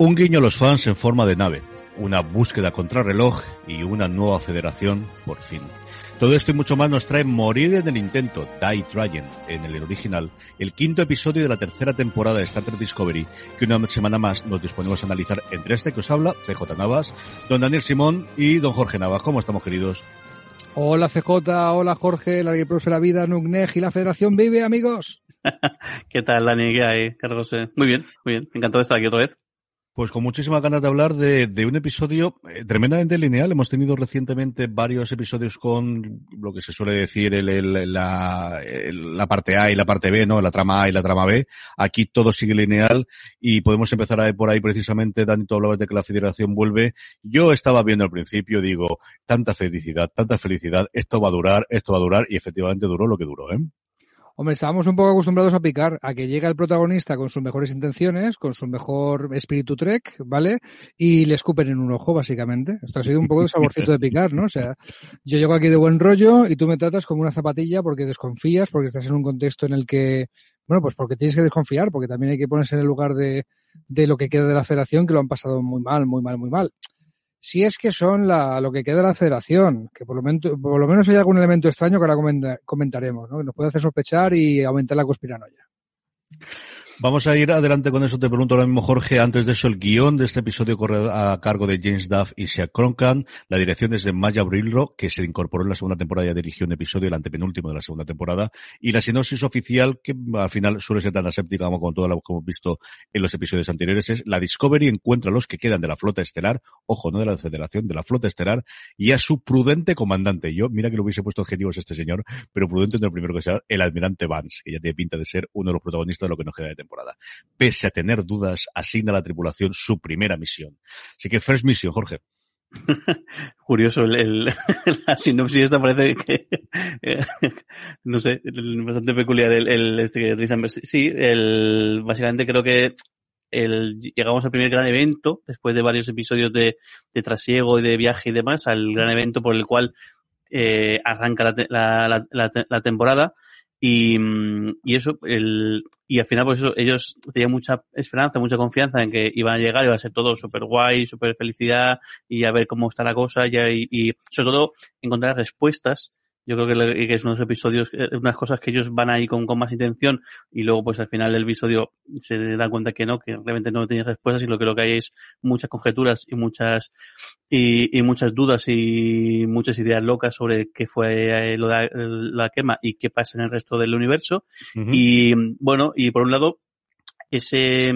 Un guiño a los fans en forma de nave, una búsqueda contra reloj y una nueva federación, por fin. Todo esto y mucho más nos trae Morir en el Intento, Die Trying, en el original, el quinto episodio de la tercera temporada de Star Trek Discovery, que una semana más nos disponemos a analizar entre este que os habla, CJ Navas, don Daniel Simón y don Jorge Navas. ¿Cómo estamos, queridos? Hola CJ, hola Jorge, la próspera vida, Nugnej y la Federación Vive, amigos. ¿Qué tal, Dani? ¿Qué hay, Carlos? Muy bien, muy bien. Encantado de estar aquí otra vez. Pues con muchísimas ganas de hablar de, de un episodio eh, tremendamente lineal. Hemos tenido recientemente varios episodios con lo que se suele decir el, el, la, la, parte A y la parte B, ¿no? La trama A y la trama B. Aquí todo sigue lineal y podemos empezar a, por ahí precisamente, Dani, tú hablabas de que la federación vuelve. Yo estaba viendo al principio, digo, tanta felicidad, tanta felicidad, esto va a durar, esto va a durar y efectivamente duró lo que duró, ¿eh? Hombre, estábamos un poco acostumbrados a picar, a que llega el protagonista con sus mejores intenciones, con su mejor espíritu trek, ¿vale? Y le escupen en un ojo, básicamente. Esto ha sido un poco de saborcito de picar, ¿no? O sea, yo llego aquí de buen rollo y tú me tratas como una zapatilla porque desconfías, porque estás en un contexto en el que, bueno, pues porque tienes que desconfiar, porque también hay que ponerse en el lugar de, de lo que queda de la federación, que lo han pasado muy mal, muy mal, muy mal si es que son la, lo que queda de la federación, que por lo, menos, por lo menos hay algún elemento extraño que ahora comentaremos, ¿no? que nos puede hacer sospechar y aumentar la conspiranoia. Vamos a ir adelante con eso. Te pregunto ahora mismo, Jorge. Antes de eso, el guion de este episodio corre a cargo de James Duff y Shea Cronkan. La dirección es de Maya Brillo, que se incorporó en la segunda temporada y dirigió un episodio, el antepenúltimo de la segunda temporada. Y la sinopsis oficial, que al final suele ser tan aséptica como con todo lo que hemos visto en los episodios anteriores, es la Discovery encuentra a los que quedan de la flota estelar, ojo, no de la Federación, de la flota estelar, y a su prudente comandante. Yo, mira que lo hubiese puesto adjetivos este señor, pero prudente no es el primero que sea, el almirante Vance, que ya tiene pinta de ser uno de los protagonistas de lo que nos queda de temporada Pese a tener dudas, asigna a la tripulación su primera misión. Así que first mission, Jorge. Curioso, el, el, la sinopsis esta parece que, eh, no sé, bastante peculiar el, el este Sí, el, básicamente creo que el, llegamos al primer gran evento, después de varios episodios de, de trasiego y de viaje y demás, al gran evento por el cual eh, arranca la, la, la, la temporada y, y eso, el, y al final, pues eso, ellos tenían mucha esperanza, mucha confianza en que iban a llegar, iba a ser todo súper guay, súper felicidad, y a ver cómo está la cosa, y, y sobre todo encontrar respuestas yo creo que, que es unos episodios, eh, unas cosas que ellos van ahí con, con más intención y luego pues al final del episodio se dan cuenta que no, que realmente no tiene respuestas y lo que lo que hay es muchas conjeturas y muchas y, y muchas dudas y muchas ideas locas sobre qué fue eh, lo de la quema y qué pasa en el resto del universo. Y bueno, y por un lado, ese,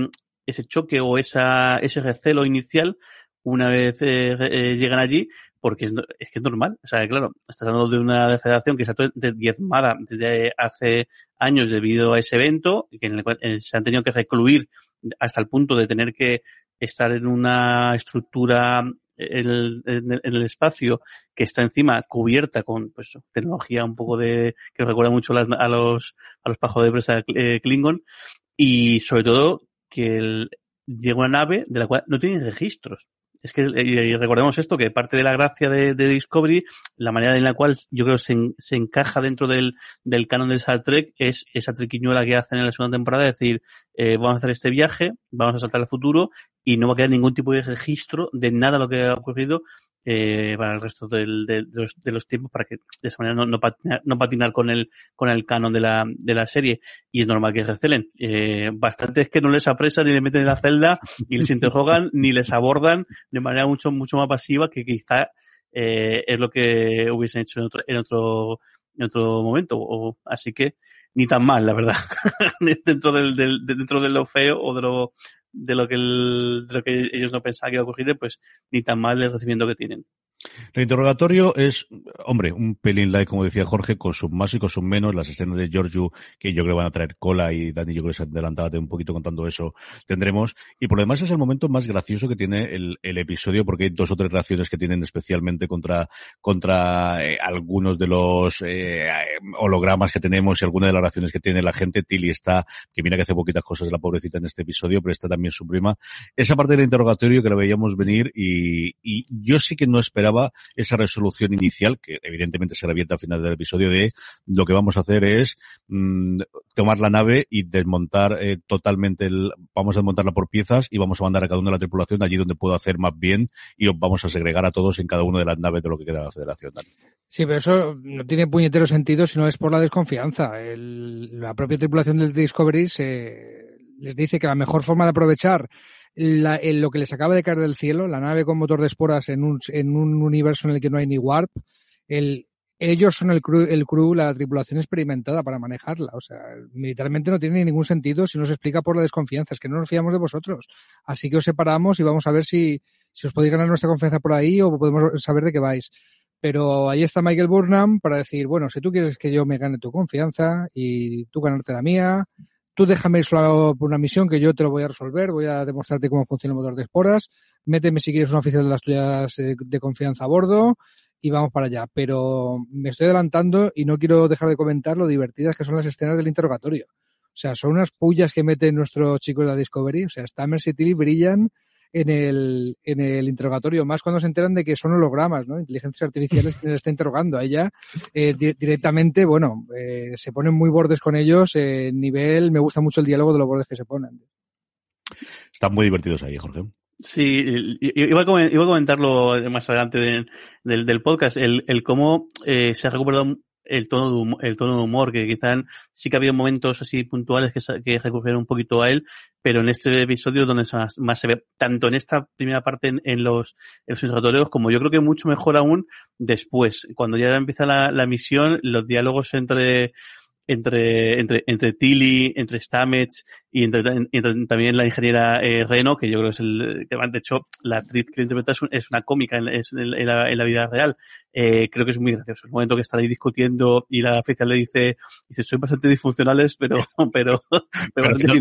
ese choque o esa, ese recelo inicial, una vez eh, eh llegan allí, porque es, es, que es normal. O sea, claro, estás hablando de una federación que está diezmada desde hace años debido a ese evento, que en el cual eh, se han tenido que recluir hasta el punto de tener que estar en una estructura en el, espacio que está encima cubierta con pues tecnología un poco de que recuerda mucho las, a los a los pajos de presa eh, Klingon y sobre todo que llega una nave de la cual no tiene registros es que y recordemos esto, que parte de la gracia de, Discovery, la manera en la cual yo creo se, se encaja dentro del, del canon de Star Trek es esa triquiñuela que hacen en la segunda temporada, es decir, eh, vamos a hacer este viaje, vamos a saltar al futuro y no va a quedar ningún tipo de registro de nada lo que ha ocurrido eh, para el resto del, de, de, los, de, los, tiempos para que de esa manera no, no, patinar, no patinar con el con el canon de la, de la serie. Y es normal que recelen eh, bastante es que no les apresan ni les meten en la celda ni les interrogan ni les abordan de manera mucho mucho más pasiva que quizá eh, es lo que hubiesen hecho en otro en otro en otro momento. O, así que ni tan mal la verdad dentro del, del, dentro de lo feo o de lo de lo que, el, de lo que ellos no pensaban que iba a ocurrir, pues ni tan mal el recibimiento que tienen. El interrogatorio es, hombre, un pelín like, como decía Jorge, con sus más y con sus menos. Las escenas de Giorgio, que yo creo van a traer cola, y Dani, yo creo que se adelantaba un poquito contando eso, tendremos. Y por lo demás es el momento más gracioso que tiene el, el episodio, porque hay dos o tres reacciones que tienen especialmente contra, contra eh, algunos de los eh, hologramas que tenemos y algunas de las reacciones que tiene la gente. Tilly está, que mira que hace poquitas cosas la pobrecita en este episodio, pero está también su prima. Esa parte del interrogatorio que lo veíamos venir y, y yo sí que no esperaba esa resolución inicial, que evidentemente se revienta al final del episodio, de lo que vamos a hacer es mmm, tomar la nave y desmontar eh, totalmente vamos a desmontarla por piezas y vamos a mandar a cada uno de la tripulación allí donde pueda hacer más bien y os vamos a segregar a todos en cada una de las naves de lo que queda de la federación. Sí, pero eso no tiene puñetero sentido si no es por la desconfianza. La propia tripulación del Discovery se, les dice que la mejor forma de aprovechar el, lo que les acaba de caer del cielo, la nave con motor de esporas en un, en un universo en el que no hay ni warp, el, ellos son el crew, el crew, la tripulación experimentada para manejarla. O sea, militarmente no tiene ningún sentido si no se explica por la desconfianza. Es que no nos fiamos de vosotros. Así que os separamos y vamos a ver si, si os podéis ganar nuestra confianza por ahí o podemos saber de qué vais. Pero ahí está Michael Burnham para decir, bueno, si tú quieres que yo me gane tu confianza y tú ganarte la mía, tú déjame ir solo por una misión que yo te lo voy a resolver, voy a demostrarte cómo funciona el motor de esporas, méteme si quieres un oficial de las tuyas de, de confianza a bordo y vamos para allá. Pero me estoy adelantando y no quiero dejar de comentar lo divertidas que son las escenas del interrogatorio. O sea, son unas pullas que meten nuestros chicos de la Discovery. O sea, Stammers y brillan en el, en el interrogatorio, más cuando se enteran de que son hologramas, ¿no? Inteligencias artificiales que les está interrogando. A ella eh, di directamente, bueno, eh, se ponen muy bordes con ellos. Eh, nivel, me gusta mucho el diálogo de los bordes que se ponen. Están muy divertidos ahí, Jorge. Sí, iba a, comentarlo más adelante de, del, del, podcast, el, el cómo eh, se ha recuperado el tono, de humor, el tono de humor, que quizá sí que ha habido momentos así puntuales que, que recurrieron un poquito a él, pero en este episodio donde más, más se ve, tanto en esta primera parte en, en los, en los como yo creo que mucho mejor aún después, cuando ya empieza la, la misión, los diálogos entre entre, entre, entre Tilly, entre Stamets y entre, entre, también la ingeniera eh, Reno, que yo creo que es el, que de hecho la actriz que interpreta es, un, es una cómica en, es, en, la, en, la, vida real. Eh, creo que es muy gracioso. El momento que están ahí discutiendo y la oficial le dice, dice, soy bastante disfuncionales, pero, pero, pero bastante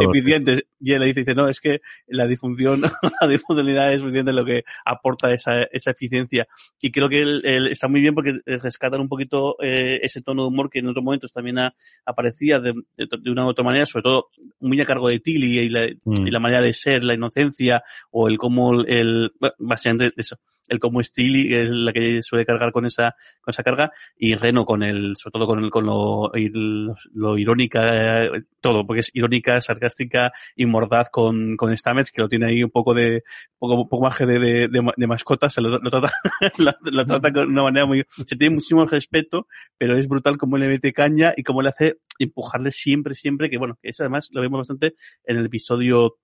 eficientes. Y él le dice, dice, no, es que la disfunción, la disfuncionalidad es muy bien de lo que aporta esa, esa eficiencia. Y creo que él, él está muy bien porque rescatan un poquito eh, ese tono de humor que en otros momentos también ha, aparecía de, de, de, una u otra manera, sobre todo muy a cargo de Tilly y la, mm. y la manera de ser, la inocencia o el cómo el, bueno, básicamente eso el cómo es Tilly, que es la que suele cargar con esa, con esa carga, y Reno con el, sobre todo con el, con lo, lo, irónica, eh, todo, porque es irónica, sarcástica y mordaz con, con Stamets, que lo tiene ahí un poco de, poco, poco más de, de, de, de mascota, se lo, lo trata, lo, trata con una manera muy, se tiene muchísimo respeto, pero es brutal como le mete caña y cómo le hace empujarle siempre, siempre, que bueno, que eso además lo vemos bastante en el episodio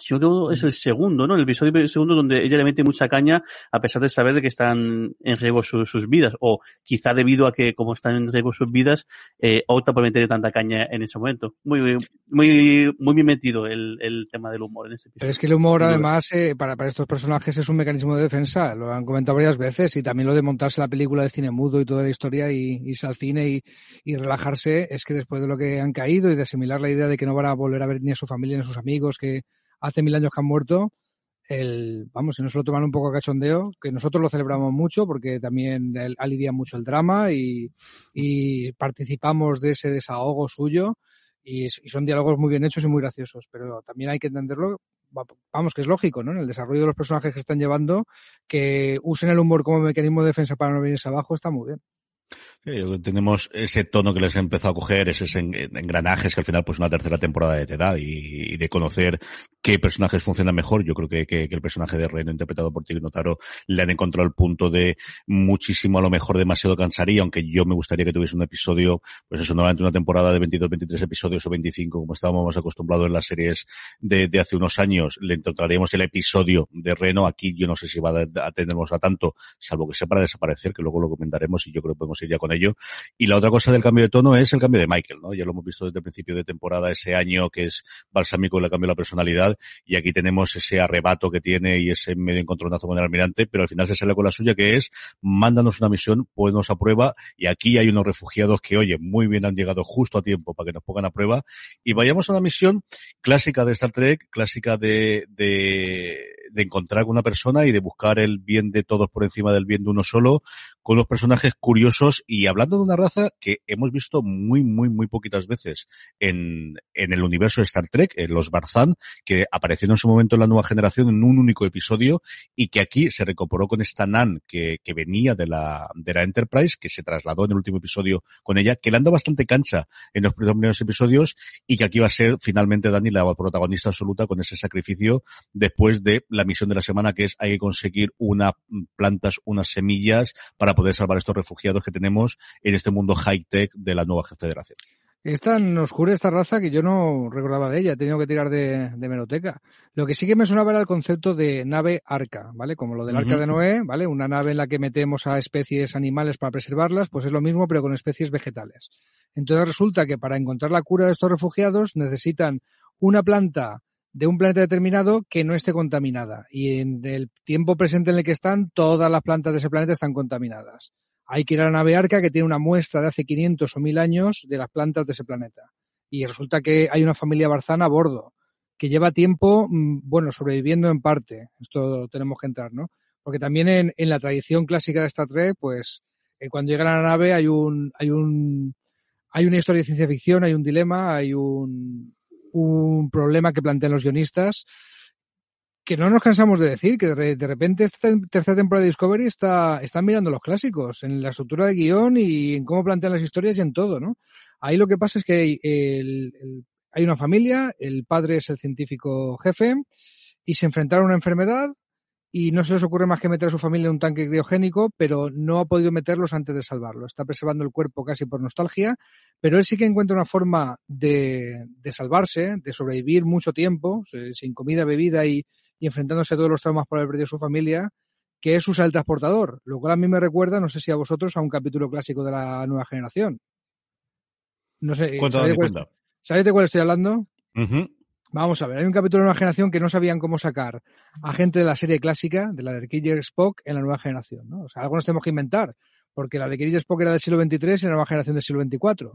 yo creo que es el segundo, ¿no? El episodio segundo donde ella le mete mucha caña a pesar de saber de que están en riesgo sus, sus vidas o quizá debido a que como están en riesgo sus vidas eh, opta por meter tanta caña en ese momento. Muy muy muy bien metido el, el tema del humor en este episodio. Pero es que el humor además eh, para, para estos personajes es un mecanismo de defensa, lo han comentado varias veces y también lo de montarse la película de cine mudo y toda la historia y irse al cine y, y relajarse es que después de lo que han caído y de asimilar la idea de que no van a volver a ver ni a su familia ni a sus amigos que hace mil años que han muerto, el, vamos, si no se lo toman un poco a cachondeo, que nosotros lo celebramos mucho porque también alivia mucho el drama y, y, participamos de ese desahogo suyo y, y, son diálogos muy bien hechos y muy graciosos, pero también hay que entenderlo, vamos, que es lógico, ¿no? En el desarrollo de los personajes que están llevando, que usen el humor como mecanismo de defensa para no venirse abajo está muy bien. Tenemos ese tono que les ha empezado a coger, esos engranajes que al final pues una tercera temporada de edad y, de conocer qué personajes funcionan mejor. Yo creo que, el personaje de Reno interpretado por Tigre Notaro le han encontrado el punto de muchísimo a lo mejor demasiado cansaría, aunque yo me gustaría que tuviese un episodio, pues eso, normalmente una temporada de 22, 23 episodios o 25, como estábamos acostumbrados en las series de, hace unos años, le encontraríamos el episodio de Reno. Aquí yo no sé si va a tenernos a tanto, salvo que sea para desaparecer, que luego lo comentaremos y yo creo que podemos ir ya con ello. Y la otra cosa del cambio de tono es el cambio de Michael, ¿no? Ya lo hemos visto desde el principio de temporada ese año que es balsámico le cambió la personalidad y aquí tenemos ese arrebato que tiene y ese medio encontronazo con el almirante, pero al final se sale con la suya que es mándanos una misión, ponnos a prueba y aquí hay unos refugiados que, oye, muy bien han llegado justo a tiempo para que nos pongan a prueba y vayamos a una misión clásica de Star Trek, clásica de, de de encontrar con una persona y de buscar el bien de todos por encima del bien de uno solo, con los personajes curiosos y hablando de una raza que hemos visto muy, muy, muy poquitas veces en, en el universo de Star Trek, los Barzan, que aparecieron en su momento en la nueva generación en un único episodio y que aquí se recuperó con esta Nan que, que venía de la, de la Enterprise, que se trasladó en el último episodio con ella, que le anda bastante cancha en los primeros episodios y que aquí va a ser finalmente Dani la protagonista absoluta con ese sacrificio después de la misión de la semana que es hay que conseguir una plantas, unas semillas para poder salvar estos refugiados que tenemos en este mundo high tech de la nueva federación. Es tan oscura esta raza que yo no recordaba de ella, he tenido que tirar de, de meroteca. Lo que sí que me sonaba era el concepto de nave arca, ¿vale? Como lo del arca de Noé, ¿vale? Una nave en la que metemos a especies animales para preservarlas, pues es lo mismo pero con especies vegetales. Entonces resulta que para encontrar la cura de estos refugiados necesitan una planta de un planeta determinado que no esté contaminada. Y en el tiempo presente en el que están, todas las plantas de ese planeta están contaminadas. Hay que ir a la nave Arca que tiene una muestra de hace 500 o 1000 años de las plantas de ese planeta. Y resulta que hay una familia barzana a bordo que lleva tiempo, mm, bueno, sobreviviendo en parte. Esto tenemos que entrar, ¿no? Porque también en, la tradición clásica de Star Trek, pues eh, cuando llega a la nave hay un, hay un, hay una historia de ciencia ficción, hay un dilema, hay un, un problema que plantean los guionistas que no nos cansamos de decir, que de repente esta tercera temporada de Discovery está, están mirando los clásicos, en la estructura de guion y en cómo plantean las historias y en todo, ¿no? Ahí lo que pasa es que el, el, hay una familia, el padre es el científico jefe y se enfrentaron a una enfermedad y no se les ocurre más que meter a su familia en un tanque criogénico, pero no ha podido meterlos antes de salvarlo. Está preservando el cuerpo casi por nostalgia, pero él sí que encuentra una forma de, de salvarse, de sobrevivir mucho tiempo, sin comida, bebida y, y enfrentándose a todos los traumas por haber perdido su familia, que es usar el transportador, lo cual a mí me recuerda, no sé si a vosotros, a un capítulo clásico de la nueva generación. No sé, ¿sabéis, de cuál, ¿sabéis de cuál estoy hablando? Uh -huh. Vamos a ver, hay un capítulo de la nueva generación que no sabían cómo sacar a gente de la serie clásica, de la de Kirk Spock, en la nueva generación. ¿no? O sea, algo nos tenemos que inventar, porque la de Kirk Spock era del siglo XXIII y la nueva generación del siglo XXIV.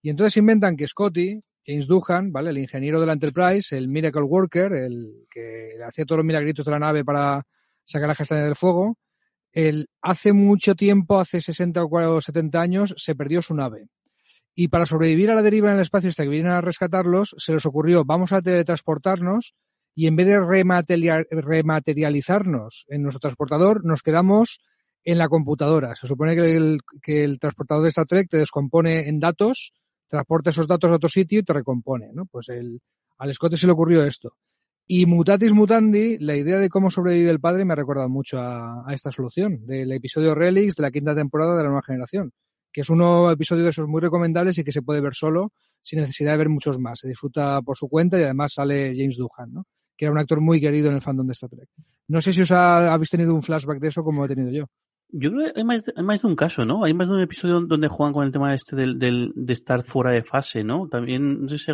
Y entonces inventan que Scotty, James Doohan, ¿vale? El ingeniero de la Enterprise, el Miracle Worker, el que hacía todos los milagritos de la nave para sacar las castañas del fuego. El, hace mucho tiempo, hace 60 o 70 años, se perdió su nave. Y para sobrevivir a la deriva en el espacio hasta que vinieran a rescatarlos, se les ocurrió, vamos a teletransportarnos y en vez de rematerial, rematerializarnos en nuestro transportador, nos quedamos en la computadora. Se supone que el, transportador de Star Trek te descompone en datos transporta esos datos a otro sitio y te recompone, ¿no? Pues el, al Scott se le ocurrió esto. Y mutatis mutandi, la idea de cómo sobrevive el padre me ha recordado mucho a, a, esta solución, del episodio Relics de la quinta temporada de la nueva generación, que es un episodio de esos muy recomendables y que se puede ver solo sin necesidad de ver muchos más. Se disfruta por su cuenta y además sale James Doohan, ¿no? que era un actor muy querido en el fandom de Star Trek. No sé si os ha, habéis tenido un flashback de eso como he tenido yo. Yo creo que hay más, de, hay más de un caso, ¿no? Hay más de un episodio donde juegan con el tema este del, del, de estar fuera de fase, ¿no? También, no sé si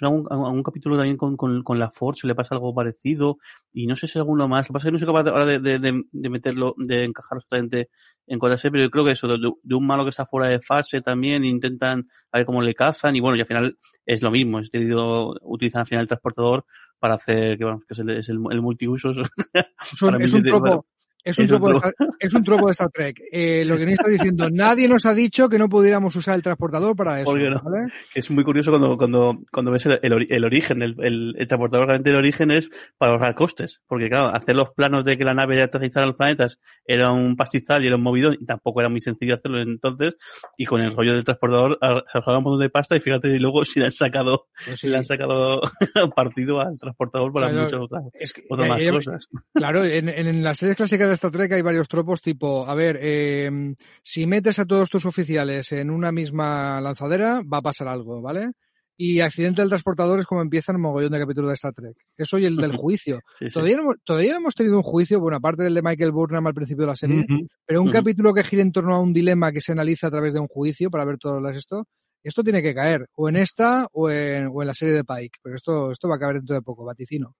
algún, algún, algún capítulo también con, con, con la Force le pasa algo parecido y no sé si alguno más. Lo que pasa es que no soy capaz ahora de, de, de, de meterlo, de encajarlo totalmente en cuanto a pero yo creo que eso, de, de, un malo que está fuera de fase también, intentan a ver cómo le cazan y bueno, y al final es lo mismo, es decidido utilizar al final el transportador para hacer que, bueno, que es el, es el, el multiusos. Es un, es un tropo, es un, tropo de Star, es un tropo de Star Trek. Eh, lo que me está diciendo, nadie nos ha dicho que no pudiéramos usar el transportador para eso. No? ¿vale? Es muy curioso cuando, cuando, cuando ves el, el, el origen, el, el, transportador realmente el origen es para ahorrar costes. Porque claro, hacer los planos de que la nave aterrizara en los planetas era un pastizal y era un movidón y tampoco era muy sencillo hacerlo entonces. Y con el rollo del transportador se ahorraba un montón de pasta y fíjate y luego si le han sacado, pues sí. le han sacado partido al transportador para claro, muchas otras, es que, otras más hay, cosas. Claro, en, en las series clásicas de Star Trek hay varios tropos tipo, a ver, eh, si metes a todos tus oficiales en una misma lanzadera, va a pasar algo, ¿vale? Y accidente del transportador es como empiezan el mogollón de capítulos de Star Trek. Eso y el del juicio. sí, todavía, sí. No, todavía no hemos tenido un juicio, bueno, aparte del de Michael Burnham al principio de la serie, uh -huh. pero un uh -huh. capítulo que gira en torno a un dilema que se analiza a través de un juicio para ver las esto, esto tiene que caer, o en esta o en, o en la serie de Pike. Pero esto, esto va a caer dentro de poco, vaticino.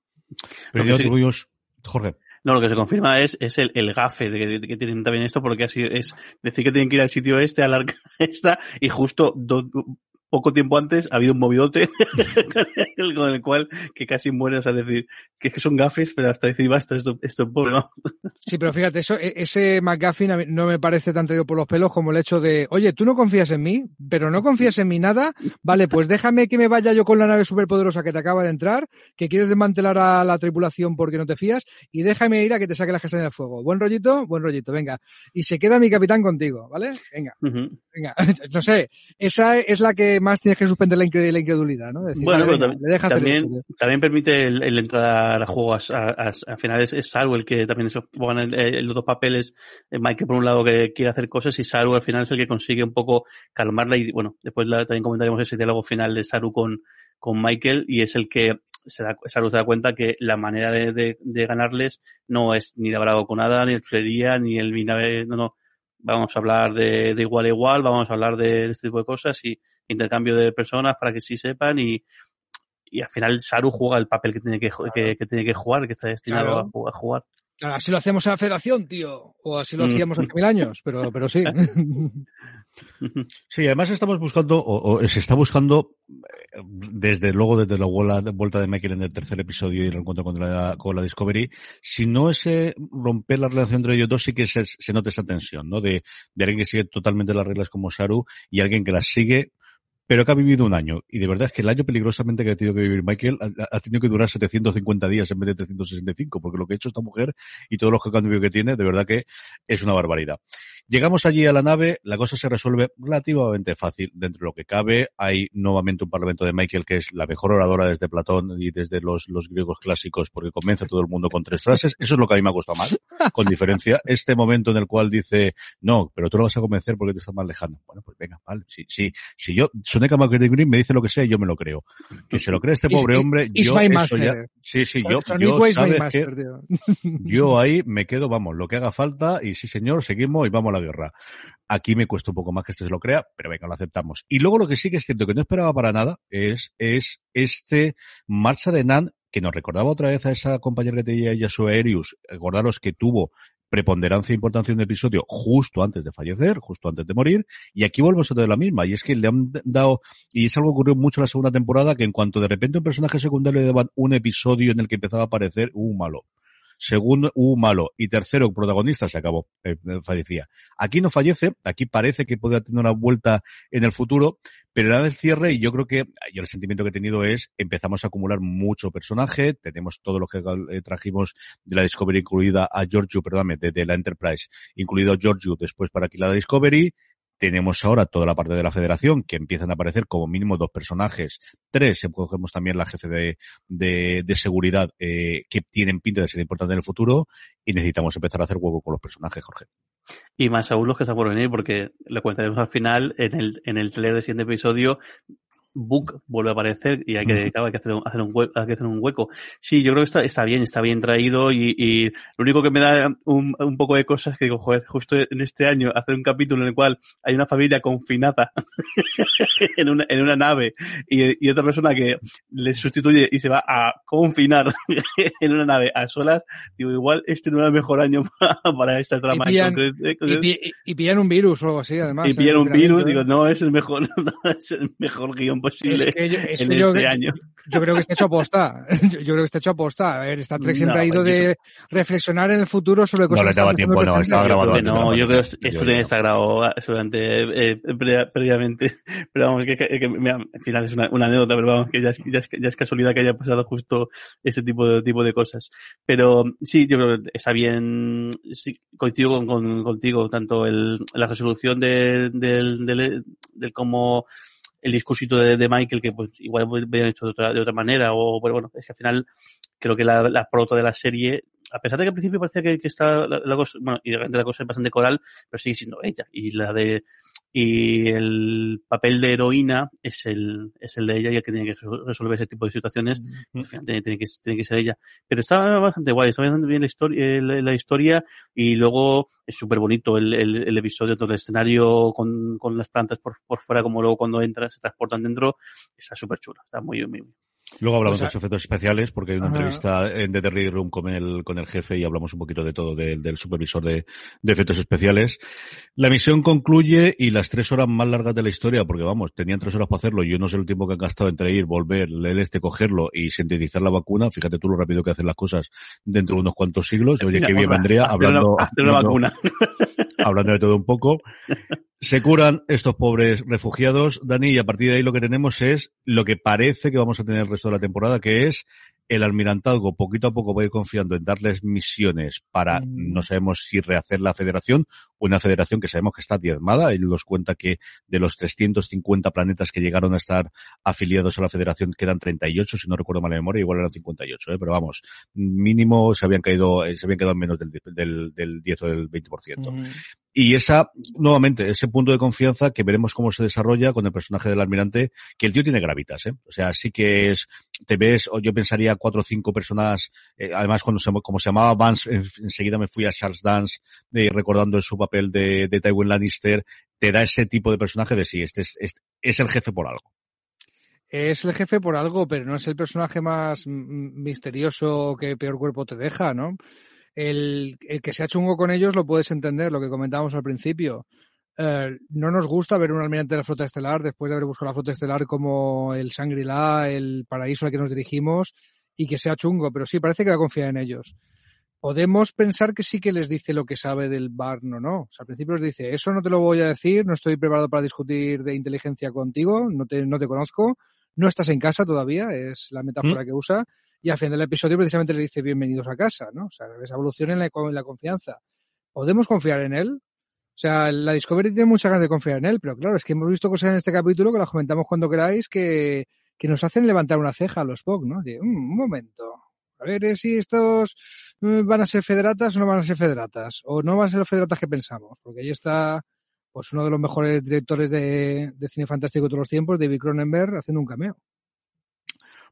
Pero yo, sí. Jorge. No, lo que se confirma es, es el, el gafe de que, tienen también esto, porque así es decir que tienen que ir al sitio este, a la esta, y justo poco tiempo antes ha habido un movidote con el cual que casi muere, o sea, decir, que son gafes, pero hasta decir, basta, esto, esto es pobre, ¿no? Sí, pero fíjate, eso, e, ese McGuffin no me parece tan traído por los pelos como el hecho de, oye, tú no confías en mí, pero no confías en mí nada, vale, pues déjame que me vaya yo con la nave superpoderosa que te acaba de entrar, que quieres desmantelar a la tripulación porque no te fías, y déjame ir a que te saque la gesta del fuego. Buen rollito, buen rollito, venga. Y se queda mi capitán contigo, ¿vale? Venga, venga. no sé, esa es la que más tienes que suspender la, incredulidad, ¿no? bueno, pero también, también, permite el, entrar a juegos, al final es, Saru el que también eso, en, los dos papeles, eh, Mike por un lado que quiere hacer cosas y Saru al final es el que consigue un poco calmarla y bueno, después también comentaremos ese diálogo final de Saru con, con Michael y es el que se da, Saru se da cuenta que la manera de, de, ganarles no es ni de con nada, ni de chulería, ni el no, no, vamos a hablar de, de, igual a igual, vamos a hablar de, este tipo de cosas y intercambio de personas para que sí sepan y, y al final Saru juega el papel que tiene que, que, tiene que jugar, que está destinado a, jugar. Claro, así lo hacemos en la federación, tío. O así lo mm. hacíamos hace mil años, pero, pero sí. Sí, además estamos buscando, o, se está buscando, eh, desde luego desde la vuelta de Michael en el tercer episodio y el encuentro con la, con la Discovery, si no ese romper la relación entre ellos dos, sí que se, se nota esa tensión, ¿no? De, de alguien que sigue totalmente las reglas como Saru y alguien que las sigue pero que ha vivido un año. Y de verdad es que el año peligrosamente que ha tenido que vivir Michael ha, tenido que durar 750 días en vez de 365, porque lo que ha hecho esta mujer y todos los cambios que tiene, de verdad que es una barbaridad. Llegamos allí a la nave, la cosa se resuelve relativamente fácil dentro de lo que cabe. Hay nuevamente un parlamento de Michael que es la mejor oradora desde Platón y desde los, griegos clásicos porque convence a todo el mundo con tres frases. Eso es lo que a mí me ha gustado más, con diferencia. Este momento en el cual dice, no, pero tú lo vas a convencer porque tú estás más lejano. Bueno, pues venga, vale. Si, si, si yo, Soneca Green me dice lo que sea, yo me lo creo. Que se lo cree este pobre hombre, yo eso ya, sí, sí, yo, yo, sabes que, yo ahí me quedo, vamos, lo que haga falta y sí señor, seguimos y vamos a la guerra. Aquí me cuesta un poco más que este se lo crea, pero venga, lo aceptamos. Y luego lo que sí que es cierto que no esperaba para nada es, es este marcha de Nan que nos recordaba otra vez a esa compañera que tenía Yasuo Aerius, acordaros que tuvo preponderancia e importancia en un episodio justo antes de fallecer, justo antes de morir, y aquí volvemos a de la misma, y es que le han dado, y es algo que ocurrió mucho en la segunda temporada, que en cuanto de repente un personaje secundario le daban un episodio en el que empezaba a aparecer, un uh, malo. Segundo, un malo. Y tercero, protagonista, se acabó, eh, fallecía. Aquí no fallece, aquí parece que podría tener una vuelta en el futuro, pero era del cierre y yo creo que, yo el sentimiento que he tenido es, empezamos a acumular mucho personaje, tenemos todo lo que eh, trajimos de la Discovery incluida a Giorgio, perdóname, de, la Enterprise, incluido a Giorgio después para aquí la Discovery, tenemos ahora toda la parte de la federación que empiezan a aparecer como mínimo dos personajes, tres, cogemos también la jefe de, de, seguridad eh, que tienen pinta de ser importante en el futuro y necesitamos empezar a hacer huevo con los personajes, Jorge. Y más aún los que están por venir, porque lo comentaremos al final, en el, en el trailer del siguiente episodio, Book vuelve a aparecer y hay que, hay que hacer, un, hacer un hueco, hay que hacer un hueco. Sí, yo creo que está, está bien, está bien traído y, y lo único que me da un, un poco de cosas que digo, joder, justo en este año hacer un capítulo en el cual hay una familia confinada en, una, en una nave y, y otra persona que le sustituye y se va a confinar en una nave a solas, digo, igual este no era el mejor año para, esta trama. Y pillan, y, pillan un virus o algo así, además. Y pillan un virus, digo, no es el mejor, no es el mejor guion posible es que yo, es en que este año. Yo creo que está hecho aposta. Yo creo que está hecho aposta. A ver, Star Trek siempre ha ido de reflexionar en el futuro sobre cosas. No le daba tiempo, no, estaba grabado. No, yo creo que esto tiene que estar grabado seguramente eh, previamente. Pero vamos, que, que, que al final es una, una, anécdota, pero vamos, que ya es, ya, es, ya es casualidad que haya pasado justo este tipo de, tipo de cosas. Pero sí, yo creo que está bien, sí, coincido con, con, contigo, tanto el, la resolución del, del, del, del cómo el discursito de, de, Michael que pues igual hubieran hecho de otra, de otra manera o bueno, es que al final creo que la, la prota de la serie a pesar de que al principio parecía que, que está la, la, cosa, bueno, y la cosa es bastante coral, pero sigue siendo ella. Y la de y el papel de heroína es el, es el de ella y el que tiene que resolver ese tipo de situaciones. tiene, que, tiene que ser ella. Pero está bastante guay, está bastante bien la historia, la, historia y luego es súper bonito el, el, el, episodio, todo el escenario con, con las plantas por, por fuera, como luego cuando entras se transportan dentro, está súper chulo, está muy, muy, muy Luego hablamos de los efectos especiales, porque hay una entrevista en The Ready Room con el, con el jefe y hablamos un poquito de todo del, supervisor de, efectos especiales. La misión concluye y las tres horas más largas de la historia, porque vamos, tenían tres horas para hacerlo. Yo no sé el tiempo que han gastado entre ir, volver, leer este, cogerlo y sintetizar la vacuna. Fíjate tú lo rápido que hacen las cosas dentro de unos cuantos siglos. Oye, qué bien vendría hablando, hablando de todo un poco. Se curan estos pobres refugiados, Dani, y a partir de ahí lo que tenemos es lo que parece que vamos a tener el resto de la temporada, que es el almirantazgo poquito a poco va a ir confiando en darles misiones para, mm. no sabemos si rehacer la federación, una federación que sabemos que está diezmada. Él nos cuenta que de los 350 planetas que llegaron a estar afiliados a la federación quedan 38, si no recuerdo mal la memoria, igual eran 58, ¿eh? pero vamos, mínimo se habían caído, eh, se habían quedado menos del, del, del 10 o del 20%. Y esa, nuevamente, ese punto de confianza que veremos cómo se desarrolla con el personaje del almirante, que el tío tiene gravitas, ¿eh? O sea, sí que es, te ves, o yo pensaría cuatro o cinco personas, eh, además cuando se, como se llamaba Vance, enseguida me fui a Charles Dance, eh, recordando su papel de, de Tywin Lannister, te da ese tipo de personaje de sí, este es, este es el jefe por algo. Es el jefe por algo, pero no es el personaje más misterioso que peor cuerpo te deja, ¿no? el, el que se ha chungo con ellos lo puedes entender, lo que comentábamos al principio. Eh, no nos gusta ver un almirante de la flota estelar después de haber buscado la flota estelar como el Shangri-La, el paraíso al que nos dirigimos y que sea chungo, pero sí, parece que va a en ellos. Podemos pensar que sí que les dice lo que sabe del bar, no, no. O sea, al principio les dice, eso no te lo voy a decir, no estoy preparado para discutir de inteligencia contigo, no te, no te conozco, no estás en casa todavía, es la metáfora ¿Mm? que usa y al final del episodio precisamente le dice bienvenidos a casa, ¿no? O sea, esa evolución en la, en la confianza. ¿Podemos confiar en él? O sea, la Discovery tiene muchas ganas de confiar en él, pero claro, es que hemos visto cosas en este capítulo que las comentamos cuando queráis que, que nos hacen levantar una ceja a los Spock, ¿no? De, mm, un momento. A ver eh, si estos mm, van a ser federatas o no van a ser federatas. O no van a ser los federatas que pensamos. Porque ahí está pues uno de los mejores directores de, cine fantástico de todos los tiempos, David Cronenberg, haciendo un cameo.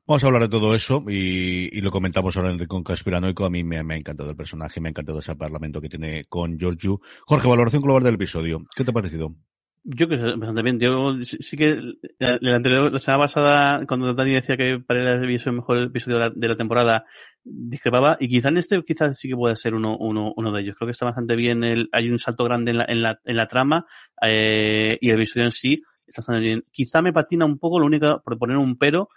Vamos a hablar de todo eso y, lo comentamos ahora en Rincón Conspiranoico. A mí me, ha encantado el personaje, me ha encantado ese parlamento que tiene con Giorgio. Jorge, valoración global del episodio. ¿Qué te ha parecido? Yo que bastante bien. Yo sí que la, anterior, la semana pasada, cuando Dani decía que para él había el mejor episodio de la, temporada, discrepaba. Y quizá en este, quizás sí que puede ser uno, uno, uno de ellos. Creo que está bastante bien. El, hay un salto grande en la, en la, en la trama eh, y el episodio en sí está bastante bien. Quizá me patina un poco, lo único, por poner un pero,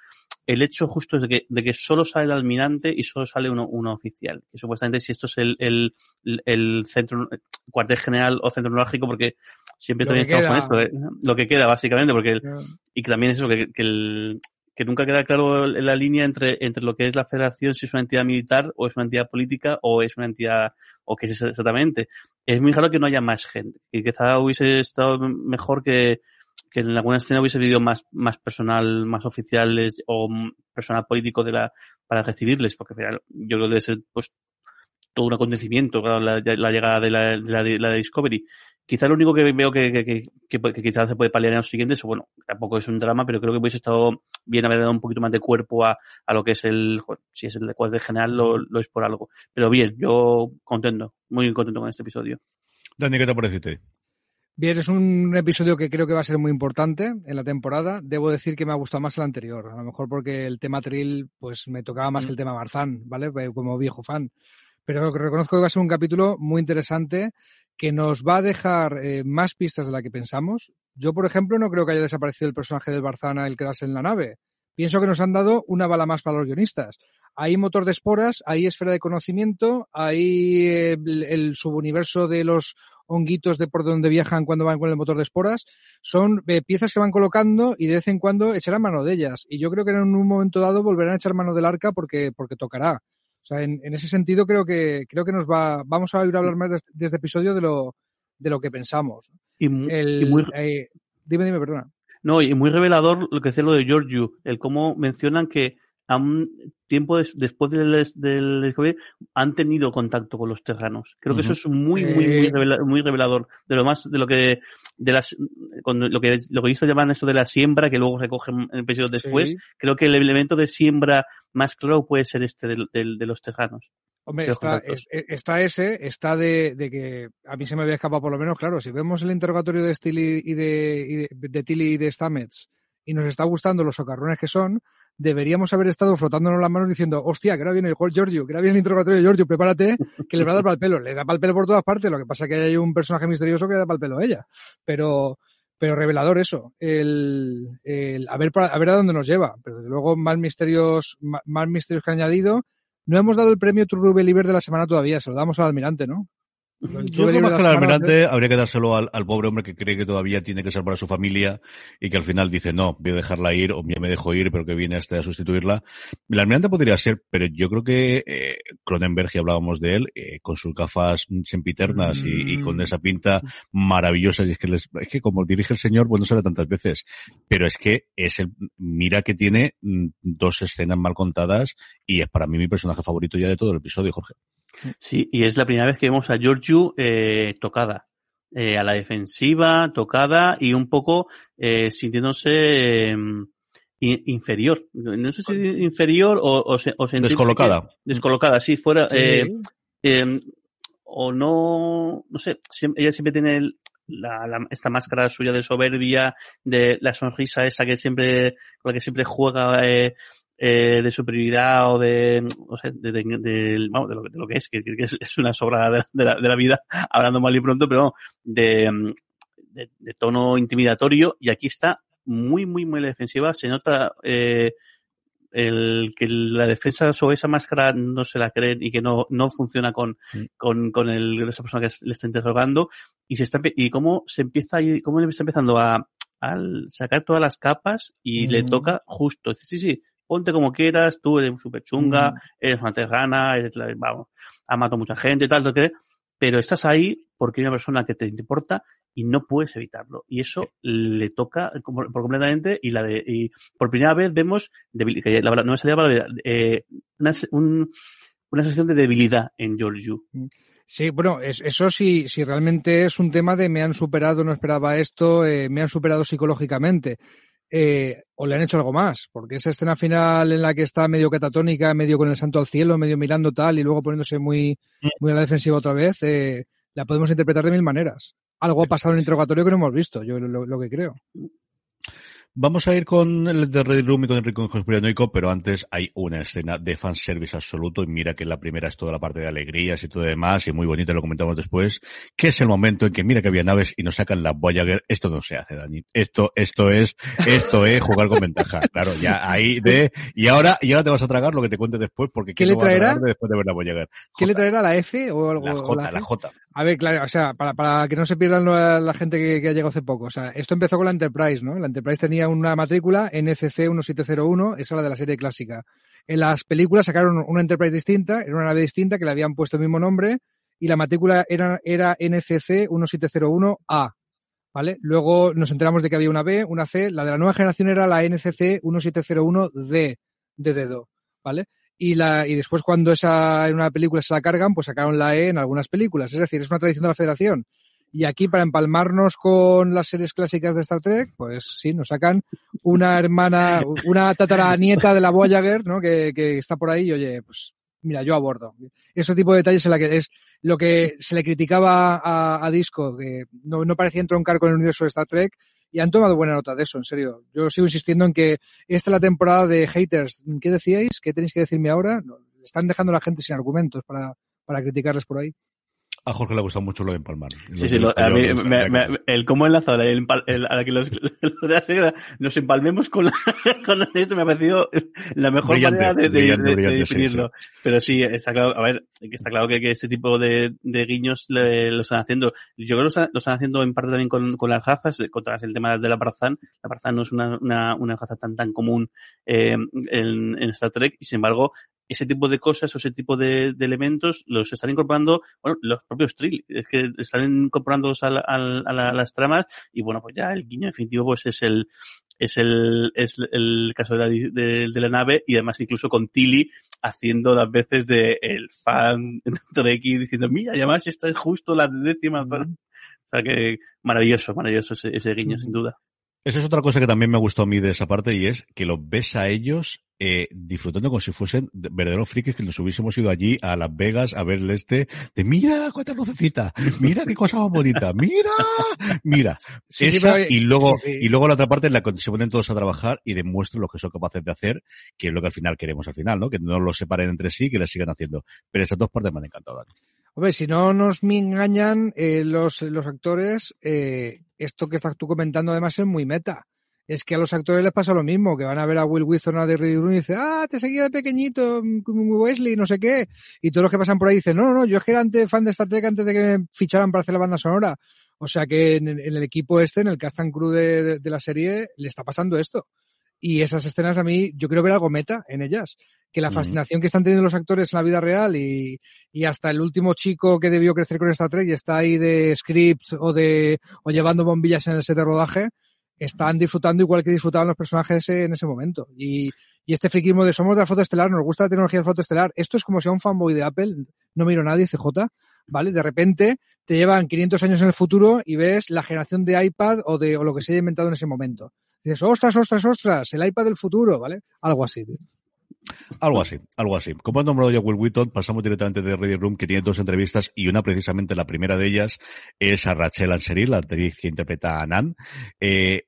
el hecho justo es de que, de que solo sale el almirante y solo sale uno, uno oficial. Y supuestamente si esto es el, el, el centro, cuartel general o centro neurálgico, porque siempre también estamos con esto, ¿eh? lo que queda básicamente, porque y que también es eso, que, que, el, que nunca queda claro la línea entre, entre lo que es la federación, si es una entidad militar o es una entidad política o es una entidad, o qué es exactamente. Es muy raro que no haya más gente, y quizá hubiese estado mejor que, que en alguna escena hubiese habido más, más personal, más oficiales o personal político de la, para recibirles, porque yo creo que debe ser pues todo un acontecimiento, la, llegada de la, de la, Discovery. Quizá lo único que veo que, que, que, quizás se puede paliar en los siguientes, bueno, tampoco es un drama, pero creo que hubiese estado bien haber dado un poquito más de cuerpo a, a lo que es el, si es el de general, lo, lo es por algo. Pero bien, yo contento, muy contento con este episodio. Dani, ¿qué te parece? Bien, es un episodio que creo que va a ser muy importante en la temporada. Debo decir que me ha gustado más el anterior, a lo mejor porque el tema Trill pues me tocaba más que el tema Marzán, ¿vale? Eh, como viejo fan. Pero reconozco que va a ser un capítulo muy interesante que nos va a dejar eh, más pistas de la que pensamos. Yo, por ejemplo, no creo que haya desaparecido el personaje del Barzana el quedarse en la nave. Pienso que nos han dado una bala más para los guionistas. Hay motor de esporas, hay esfera de conocimiento, hay eh, el subuniverso de los honguitos de por donde viajan cuando van con el motor de esporas, son eh, piezas que van colocando y de vez en cuando echarán mano de ellas. Y yo creo que en un momento dado volverán a echar mano del arca porque, porque tocará. O sea, en, ese sentido creo que, creo que nos va, vamos a oír hablar más de, este episodio de lo, de lo que pensamos. Y, muy, eh, dime, dime, perdona. No, y muy revelador lo que decía lo de Giorgio, el cómo mencionan que un tiempo después del, del han tenido contacto con los terranos. Creo que eso es muy, muy, muy, eh. muy revelador. De lo más, de lo que, de las, cuando, lo que, lo que visto llaman eso de la siembra, que luego recogen en episodios después, creo que el elemento de siembra más claro puede ser este de, de los terranos. Hombre, está, está, ese, está de, de, que a mí se me había escapado por lo menos, claro, si vemos el interrogatorio de Tilly y de, y de, Tilly y de Stamets y nos está gustando los socarrones que son, deberíamos haber estado frotándonos las manos diciendo, hostia, que ahora viene Giorgio, que ahora viene el interrogatorio de Giorgio, prepárate, que le va a dar para el pelo. Le da para el pelo por todas partes, lo que pasa es que hay un personaje misterioso que le da para el pelo a ella. Pero, pero revelador eso, el, el a ver a ver a dónde nos lleva, pero desde luego más misterios, más, misterios que han añadido. No hemos dado el premio True Believer de la semana todavía, se lo damos al almirante, ¿no? Yo creo más que al almirante habría que dárselo al, pobre hombre que cree que todavía tiene que ser para su familia y que al final dice, no, voy a dejarla ir o ya me dejo ir, pero que viene este a sustituirla. El almirante podría ser, pero yo creo que eh, Cronenberg, y hablábamos de él, eh, con sus gafas sempiternas y, y, con mm. esa pinta maravillosa, y es que, les, es que como dirige el señor, pues no sale tantas veces, pero es que es el, mira que tiene mm, dos escenas mal contadas y es para mí mi personaje favorito ya de todo el episodio, Jorge. Sí, y es la primera vez que vemos a Giorgio eh, tocada. Eh, a la defensiva, tocada y un poco eh, sintiéndose em, inferior. No sé si inferior o, o, o Descolocada. descolocada, sí, fuera. Eh, em, o no, no sé, ella siempre tiene la, la, esta máscara suya de soberbia, de la sonrisa esa que siempre, con la que siempre juega eh, eh, de superioridad o de, o sea, de, de, de, vamos, de, lo, de, lo, que es, que, que es una sobra de, la, de la vida, hablando mal y pronto, pero de, de, tono intimidatorio, y aquí está muy, muy, muy defensiva, se nota eh, el que la defensa sobre esa máscara no se la creen y que no, no funciona con, mm. con, con el, esa persona que le está interrogando, y se está, y cómo se empieza, cómo le está empezando a, a sacar todas las capas y mm. le toca justo. Sí, sí, ponte como quieras, tú eres súper chunga, mm. eres una terrana, eres la, vamos, ha matado mucha gente y tal, que, pero estás ahí porque hay una persona que te importa y no puedes evitarlo. Y eso le toca por completamente y la de, y por primera vez vemos que la, no me salía la eh, una, un, una sensación de debilidad en George mm. Sí, bueno, eso sí, si realmente es un tema de me han superado, no esperaba esto, eh, me han superado psicológicamente eh, o le han hecho algo más, porque esa escena final en la que está medio catatónica, medio con el santo al cielo, medio mirando tal y luego poniéndose muy, mm. muy a la defensiva otra vez, eh, la podemos interpretar de mil maneras. Algo ha pasado en el interrogatorio que no hemos visto, yo lo que creo. Vamos a ir con el de Red Room y con el rincón conspiranoico, pero antes hay una escena de fanservice absoluto y mira que la primera es toda la parte de alegrías y todo demás y muy bonita, lo comentamos después, que es el momento en que mira que había naves y nos sacan la Voyager. Esto no se hace, Dani. Esto, esto es, esto es jugar con ventaja. Claro, ya ahí de, y ahora, y ahora te vas a tragar lo que te cuente después porque ¿qué le traerá? después de ver la Voyager. ¿Qué le traerá la F o algo? La J, la, J. A ver, claro, o sea, para, para que no se pierdan la, gente que, que ha llegado hace poco. O sea, esto empezó con la Enterprise, ¿no? La Enterprise tenía una matrícula NCC 1701, esa es la de la serie clásica. En las películas sacaron una Enterprise distinta, era una nave distinta que le habían puesto el mismo nombre y la matrícula era, era NCC 1701A. ¿Vale? Luego nos enteramos de que había una B, una C, la de la nueva generación era la NCC 1701D, de dedo, ¿vale? Y, la, y después cuando esa en una película se la cargan, pues sacaron la E en algunas películas. Es decir, es una tradición de la federación. Y aquí, para empalmarnos con las series clásicas de Star Trek, pues sí, nos sacan una hermana, una tataranieta de la Voyager, ¿no? Que, que está por ahí y oye, pues mira, yo abordo. Ese tipo de detalles es, la que, es lo que se le criticaba a, a Disco, que no, no parecía entroncar con el universo de Star Trek, y han tomado buena nota de eso, en serio. Yo sigo insistiendo en que esta es la temporada de haters. ¿Qué decíais? ¿Qué tenéis que decirme ahora? Están dejando a la gente sin argumentos para, para criticarles por ahí. A Jorge le gusta mucho lo de empalmar. Sí, sí, a mí, me, el cómo enlazado el, el, a que los, los, de la serie nos empalmemos con, la, con esto me ha parecido la mejor manera de, de, de, definirlo. Pero sí, está claro, a ver, está claro que, que este tipo de, de guiños le, lo están haciendo. Yo creo que lo están, lo están haciendo en parte también con, con las razas, contra el tema de la Barzán. La Barzán no es una, una, una raza tan, tan común eh, en, en Star Trek y sin embargo ese tipo de cosas o ese tipo de, de, elementos los están incorporando, bueno, los propios Trill, es que están incorporándolos a, a, las tramas y bueno, pues ya el guiño definitivo pues es el, es el, es el caso de la, de, de la nave y además incluso con Tilly haciendo las veces de el fan Treki diciendo, mira, además esta es justo la décima. O sea que maravilloso, maravilloso ese, ese guiño, sin duda. Esa es otra cosa que también me gustó a mí de esa parte y es que los ves a ellos eh, disfrutando como si fuesen verdaderos frikis que nos hubiésemos ido allí a Las Vegas a ver el este de mira cuánta lucecita, mira qué cosa más bonita, mira, mira. esa y luego, y luego la otra parte en la que se ponen todos a trabajar y demuestran lo que son capaces de hacer, que es lo que al final queremos al final, ¿no? Que no los separen entre sí, que les sigan haciendo. Pero esas dos partes me han encantado. Hombre, si no nos me engañan eh, los, los actores, eh, esto que estás tú comentando además es muy meta. Es que a los actores les pasa lo mismo, que van a ver a Will Wilson a de Ready y dicen, ah, te seguía de pequeñito, mm, Wesley, no sé qué. Y todos los que pasan por ahí dicen, no, no, yo es que era antes, fan de Star Trek antes de que me ficharan para hacer la banda sonora. O sea que en, el equipo este, en el cast and crew de, de la serie, le está pasando esto. Y esas escenas a mí, yo quiero ver algo meta en ellas que la fascinación que están teniendo los actores en la vida real y, y, hasta el último chico que debió crecer con Star Trek y está ahí de script o de o llevando bombillas en el set de rodaje, están disfrutando igual que disfrutaban los personajes en ese momento. Y, y este friquismo de somos de la foto estelar, nos gusta la tecnología de foto estelar. Esto es como si a un fanboy de Apple, no miro a nadie, CJ, ¿vale? De repente te llevan 500 años en el futuro y ves la generación de iPad o de o lo que se haya inventado en ese momento. dices, ostras, ostras, ostras, el iPad del futuro, ¿vale? Algo así. Tío. Algo así, algo así. Como ha nombrado ya Will Wheaton, pasamos directamente de Ready Room, que tiene dos entrevistas y una precisamente la primera de ellas es a Rachel Anseri, la actriz que interpreta a Nan. Eh,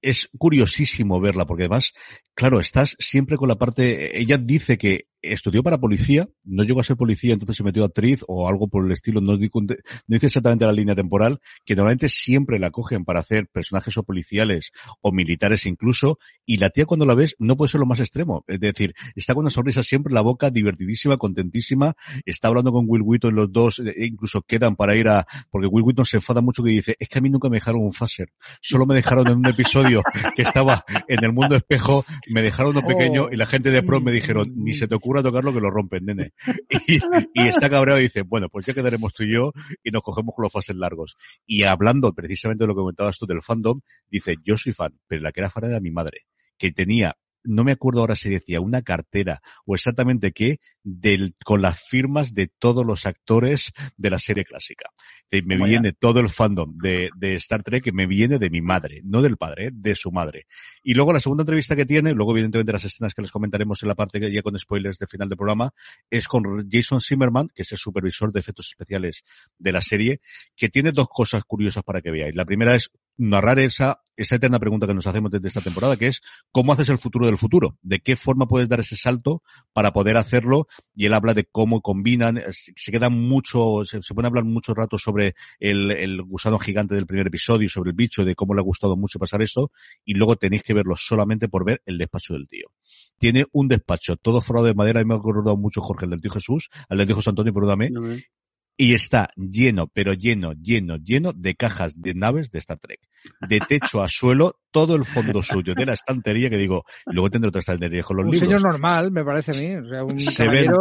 es curiosísimo verla porque además, claro, estás siempre con la parte, ella dice que estudió para policía, no llegó a ser policía, entonces se metió actriz o algo por el estilo, no, dice exactamente la línea temporal, que normalmente siempre la cogen para hacer personajes o policiales o militares incluso, y la tía cuando la ves no puede ser lo más extremo, es decir, está con una sonrisa siempre en la boca, divertidísima, contentísima, está hablando con Will Wheaton los dos, e incluso quedan para ir a, porque Will Wheaton se enfada mucho que dice, es que a mí nunca me dejaron un phaser, solo me dejaron en un episodio que estaba en el mundo espejo, me dejaron uno pequeño y la gente de pro me dijeron, ni se te ocurre a tocarlo que lo rompen, nene. Y, está cabreado y dice, bueno, pues ya quedaremos tú y yo y nos cogemos con los fases largos. Y hablando precisamente de lo que comentabas tú del fandom, dice, yo soy fan, pero la que era fan era mi madre, que tenía no me acuerdo ahora si decía una cartera o exactamente qué, del, con las firmas de todos los actores de la serie clásica. me viene todo el fandom de, de, Star Trek, me viene de mi madre, no del padre, de su madre. Y luego la segunda entrevista que tiene, luego evidentemente las escenas que les comentaremos en la parte que ya con spoilers de final del programa, es con Jason Zimmerman, que es el supervisor de efectos especiales de la serie, que tiene dos cosas curiosas para que veáis. La primera es narrar esa, esa eterna pregunta que nos hacemos desde esta temporada, que es ¿cómo haces el futuro del futuro? ¿De qué forma puedes dar ese salto para poder hacerlo? Y él habla de cómo combinan, se queda mucho, se, se puede hablar mucho rato sobre el, el, gusano gigante del primer episodio, sobre el bicho, de cómo le ha gustado mucho pasar esto, y luego tenéis que verlo solamente por ver el despacho del tío. Tiene un despacho todo forrado de madera, y me ha acordado mucho Jorge, el del tío Jesús, al del tío José Antonio, perdóname, no y está lleno, pero lleno, lleno, lleno de cajas de naves de Star Trek. De techo a suelo, todo el fondo suyo de la estantería que digo, y luego tendré otra estantería con los un libros. Un señor normal, me parece a mí. O sea, un se caballero,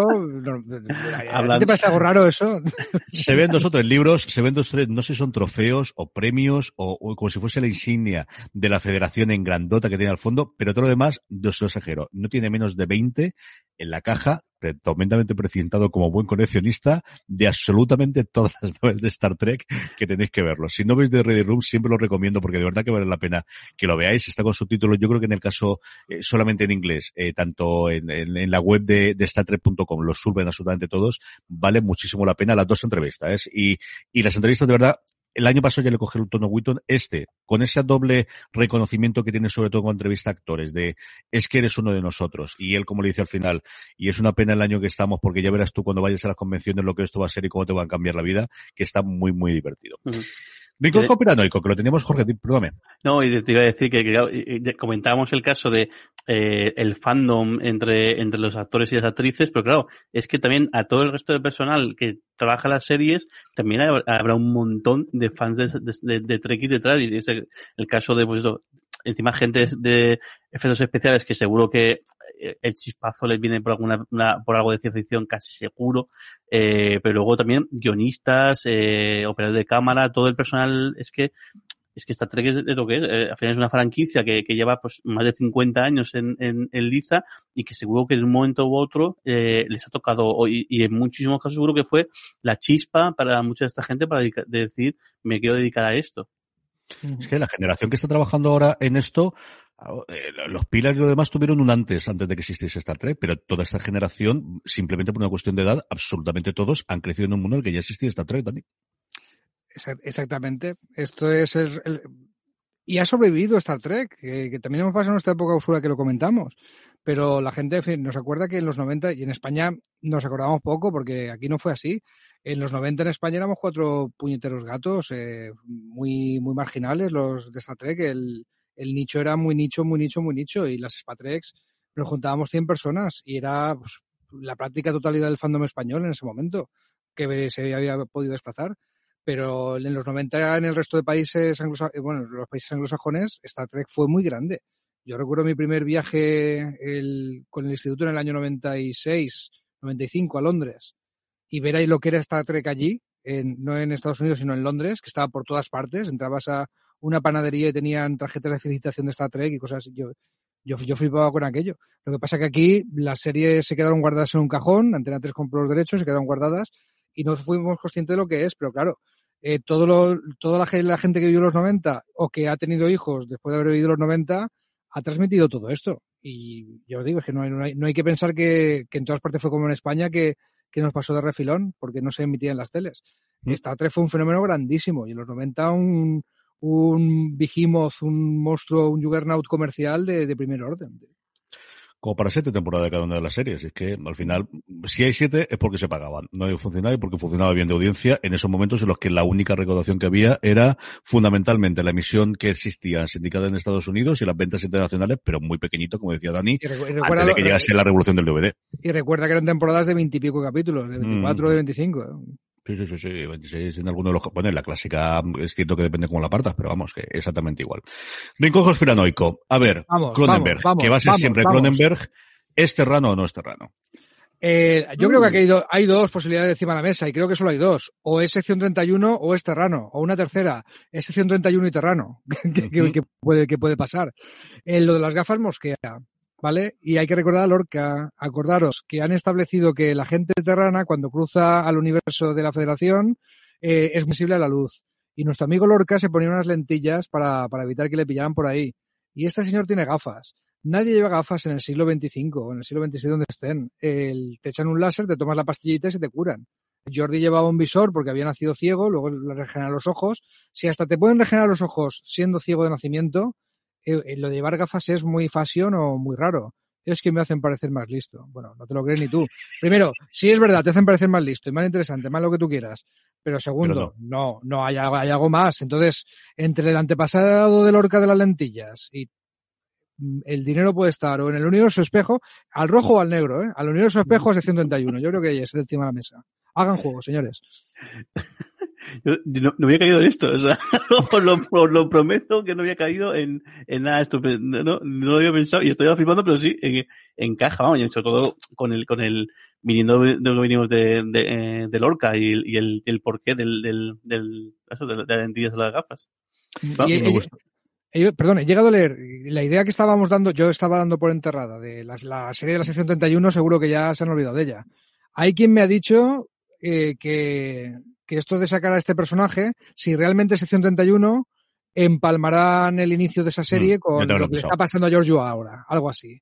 ¿Te parece algo raro eso? Se ven dos o tres libros, se ven dos o tres, no sé si son trofeos o premios o, o, como si fuese la insignia de la federación en grandota que tiene al fondo, pero todo lo demás, no se lo exagero, no tiene menos de 20 en la caja tremendamente precintado como buen coleccionista de absolutamente todas las novelas de Star Trek que tenéis que verlo. Si no veis de Ready Room, siempre lo recomiendo porque de verdad que vale la pena que lo veáis. Está con subtítulos, yo creo que en el caso eh, solamente en inglés, eh, tanto en, la web de, de StarTrek.com, los suben absolutamente todos, vale muchísimo la pena las dos entrevistas. ¿eh? Y las entrevistas de verdad el año pasado ya le cogí el tono Witton, este, con ese doble reconocimiento que tiene sobre todo con entrevista a actores, de es que eres uno de nosotros, y él como le dice al final, y es una pena el año que estamos, porque ya verás tú cuando vayas a las convenciones lo que esto va a ser y cómo te va a cambiar la vida, que está muy, muy divertido. Vínculo conspiranoico, que lo teníamos, Jorge, perdóname. No, y te iba a decir que, que comentábamos el caso de eh, el fandom entre, entre los actores y las actrices, pero claro, es que también a todo el resto del personal que trabaja las series, también habrá un montón de fans de, de, de, de Trekkies detrás, y es el, el caso de, pues encima gente de efectos especiales que seguro que el chispazo les viene por alguna una, por algo de ciencia ficción casi seguro eh, pero luego también guionistas eh, operadores de cámara todo el personal es que es que Star Trek es, lo que es. Eh, al final es una franquicia que, lleva pues más de 50 años en, en, en, Liza y que seguro que en un momento u otro eh, les ha tocado, y, en muchísimos casos seguro que fue la chispa para mucha de esta gente para de decir, me quiero dedicar a esto. Es que la generación que está trabajando ahora en esto, eh, los Pilar y lo demás tuvieron un antes, antes de que existiese Star Trek, pero toda esta generación, simplemente por una cuestión de edad, absolutamente todos han crecido en un mundo en el que ya existía Star Trek, Dani. Exactamente. Esto es el, y ha sobrevivido Star Trek, que, también hemos pasado en nuestra época oscura que lo comentamos. Pero la gente nos acuerda que en los 90, y en España nos acordamos poco, porque aquí no fue así. En los 90 en España éramos cuatro puñeteros gatos, eh, muy, muy marginales los de Star Trek. El, el nicho era muy nicho, muy nicho, muy nicho. Y las Spatreks nos juntábamos 100 personas y era pues, la práctica totalidad del fandom español en ese momento que se había podido desplazar. Pero en los 90 en el resto de países, eh, bueno, los países anglosajones, Star Trek fue muy grande. Yo recuerdo mi primer viaje con el instituto en el año 96, 95 a Londres y ver ahí lo que era Star Trek allí, no en Estados Unidos, sino en Londres, que estaba por todas partes. Entrabas a una panadería y tenían tarjetas de felicitación de Star Trek y cosas así. Yo, yo, yo flipaba con aquello. Lo que pasa que aquí las series se quedaron guardadas en un cajón, Antena 3 compró los derechos, se quedaron guardadas y no fuimos conscientes de lo que es, pero claro, eh, todo lo, toda la, la, gente que vivió los 90 o que ha tenido hijos después de haber vivido los 90 ha transmitido todo esto. Y yo digo, es que no hay, no hay, no hay que pensar que, que, en todas partes fue como en España, que, que nos pasó de refilón porque no se emitía en las teles. Mm. Star Trek fue un fenómeno grandísimo y en los 90 un, un Behemoth, un monstruo, un Juggernaut comercial de, de primer orden. Como para siete temporadas de cada una de las series. Es que al final, si hay siete es porque se pagaban. No hay funcionado y porque funcionaba bien de audiencia en esos momentos en los que la única recaudación que había era fundamentalmente la emisión que existía sindicada en Estados Unidos y las ventas internacionales, pero muy pequeñito, como decía Dani, antes de que llegase la revolución del DVD. Y recuerda que eran temporadas de veintipico capítulos, de 24 o de 25. ¿Eh? Sí, sí, sí, sí, en alguno de los, bueno, en la clásica es cierto que depende cómo la partas, pero vamos, que exactamente igual. Rincón conspiranoico. A ver, Cronenberg, que va a ser siempre Cronenberg, ¿es terrano o no es terrano? Eh, yo creo que aquí hay, hay, dos posibilidades encima de la mesa y creo que solo hay dos. O es sección 31 o es terrano. O una tercera, es sección 31 y terrano. que, puede, que puede pasar. En lo de las gafas mosquea. ¿Vale? Y hay que recordar a Lorca, acordaros que han establecido que la gente terrana, cuando cruza al universo de la Federación, eh, es visible a la luz. Y nuestro amigo Lorca se ponía unas lentillas para, para evitar que le pillaran por ahí. Y este señor tiene gafas. Nadie lleva gafas en el siglo XXV o en el siglo XXVI donde estén. El, te echan un láser, te tomas la pastillita y se te curan. Jordi llevaba un visor porque había nacido ciego, luego le regeneran los ojos. Si hasta te pueden regenerar los ojos siendo ciego de nacimiento, eh, eh, lo de llevar gafas es muy fashion o muy raro. Es que me hacen parecer más listo. Bueno, no te lo crees ni tú. Primero, sí es verdad, te hacen parecer más listo y más interesante, más lo que tú quieras. Pero segundo, no, no, hay, hay, algo más. Entonces, entre el antepasado del orca de las lentillas y mm, el dinero puede estar o en el universo espejo, al rojo o al negro, ¿eh? Al universo espejo es el 131. Yo creo que ahí es encima de la mesa. Hagan juego, señores. Yo, no, no, había caído en esto, o sea, os lo, lo, prometo que no había caído en, en nada estupendo, no, no lo había pensado y estoy flipando, pero sí, en, encaja, vamos, y sobre todo con el, con el, viniendo de lo venimos de, de, eh, de Lorca y, y, el, el porqué del, del, del, eso, de, las lentillas de las gafas. y, me gusta. perdón, he llegado a leer la idea que estábamos dando, yo estaba dando por enterrada de la, la serie de la sección 31, seguro que ya se han olvidado de ella. Hay quien me ha dicho eh, que, que esto de sacar a este personaje, si realmente es sección 31, empalmarán el inicio de esa serie mm, con lo que le está pasando a Giorgio ahora, algo así.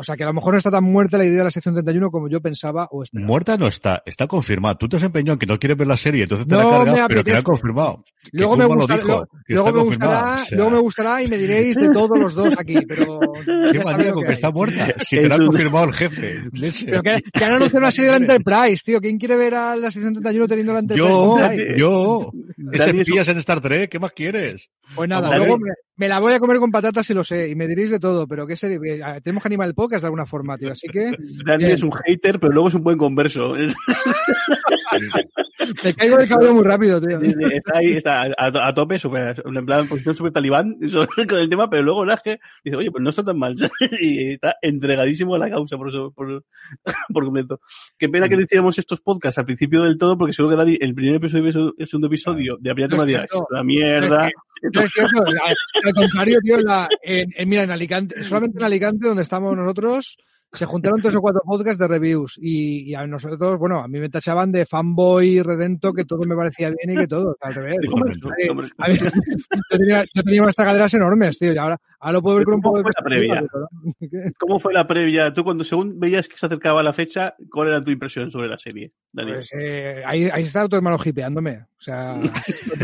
O sea que a lo mejor no está tan muerta la idea de la sección 31 como yo pensaba o esperaba. Muerta no está, está confirmada. Tú te has empeñado en que no quieres ver la serie, entonces te la cargas, pero te la confirmado. Luego me, gustará, luego, me gustará, luego me gustará y me diréis de todos los dos aquí, pero... Qué maníaco que, que está muerta. Si te la ha confirmado el jefe. Pero que, que han anunciado una serie de la Enterprise, tío. ¿Quién quiere ver a la sección 31 teniendo la Enterprise? Yo, yo. Ese pillas en Star Trek, ¿qué más quieres? Pues nada, luego me, me, la voy a comer con patatas si lo sé, y me diréis de todo, pero qué serie, tenemos que animar el podcast de alguna forma, tío, así que... Daniel es un hater, pero luego es un buen converso. Me caigo de cabello muy rápido, tío. Está ahí, está a, a tope, super, en plan, posición súper talibán con el tema, pero luego la que dice, oye, pues no está tan mal. y está entregadísimo a la causa por, eso, por, por completo. Qué pena que no hiciéramos estos podcasts al principio del todo, porque seguro que Dani, el primer episodio y el segundo episodio de no es la mierda. No es cierto, al contrario, tío, en, en, mira, en Alicante, solamente en Alicante, donde estamos nosotros, se juntaron tres o cuatro podcasts de reviews y, a nosotros, bueno, a mí me tachaban de fanboy redento que todo me parecía bien y que todo, al revés. yo, tenía, yo tenía unas tagaderas enormes, tío, y ahora, ahora lo puedo ver con un poco de... La previa? ¿Cómo fue la previa? Tú cuando según veías que se acercaba la fecha, ¿cuál era tu impresión sobre la serie, Daniel? Pues eh, ahí, ahí estaba tu hermano hipeándome. O sea,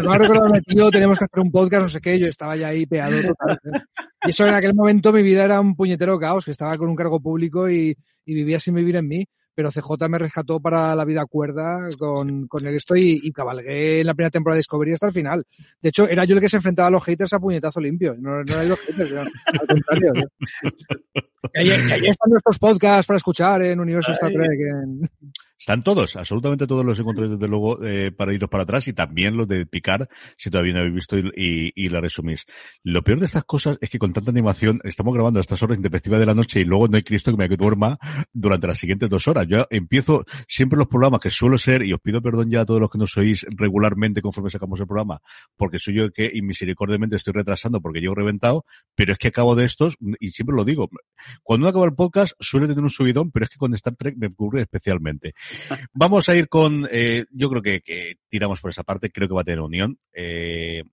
no ha recordado tío, tenemos que hacer un podcast, no sé qué, yo estaba ya ahí peado total. ¿eh? Y eso en aquel momento mi vida era un puñetero caos, que estaba con un cargo público y, vivía sin vivir en mí. Pero CJ me rescató para la vida cuerda con, con esto y, y, cabalgué en la primera temporada de Discovery hasta el final. De hecho, era yo el que se enfrentaba a los haters a puñetazo limpio. No, no eran los haters, al contrario. Y ahí, están nuestros podcasts para escuchar en Universo Star Trek. Están todos, absolutamente todos los encontré desde luego eh, para iros para atrás y también los de picar si todavía no habéis visto y, y, la resumís. Lo peor de estas cosas es que con tanta animación estamos grabando a estas horas perspectiva de la noche y luego no hay Cristo que me duerma durante las siguientes dos horas. Yo empiezo siempre los programas que suelo ser y os pido perdón ya a todos los que nos oís regularmente conforme sacamos el programa porque soy yo el que inmisericordiamente estoy retrasando porque llego reventado, pero es que acabo de estos y siempre lo digo. Cuando uno acaba el podcast suele tener un subidón, pero es que con Star Trek me ocurre especialmente. Vamos a ir con, eh, yo creo que, que, tiramos por esa parte, creo que va a tener unión. Eh,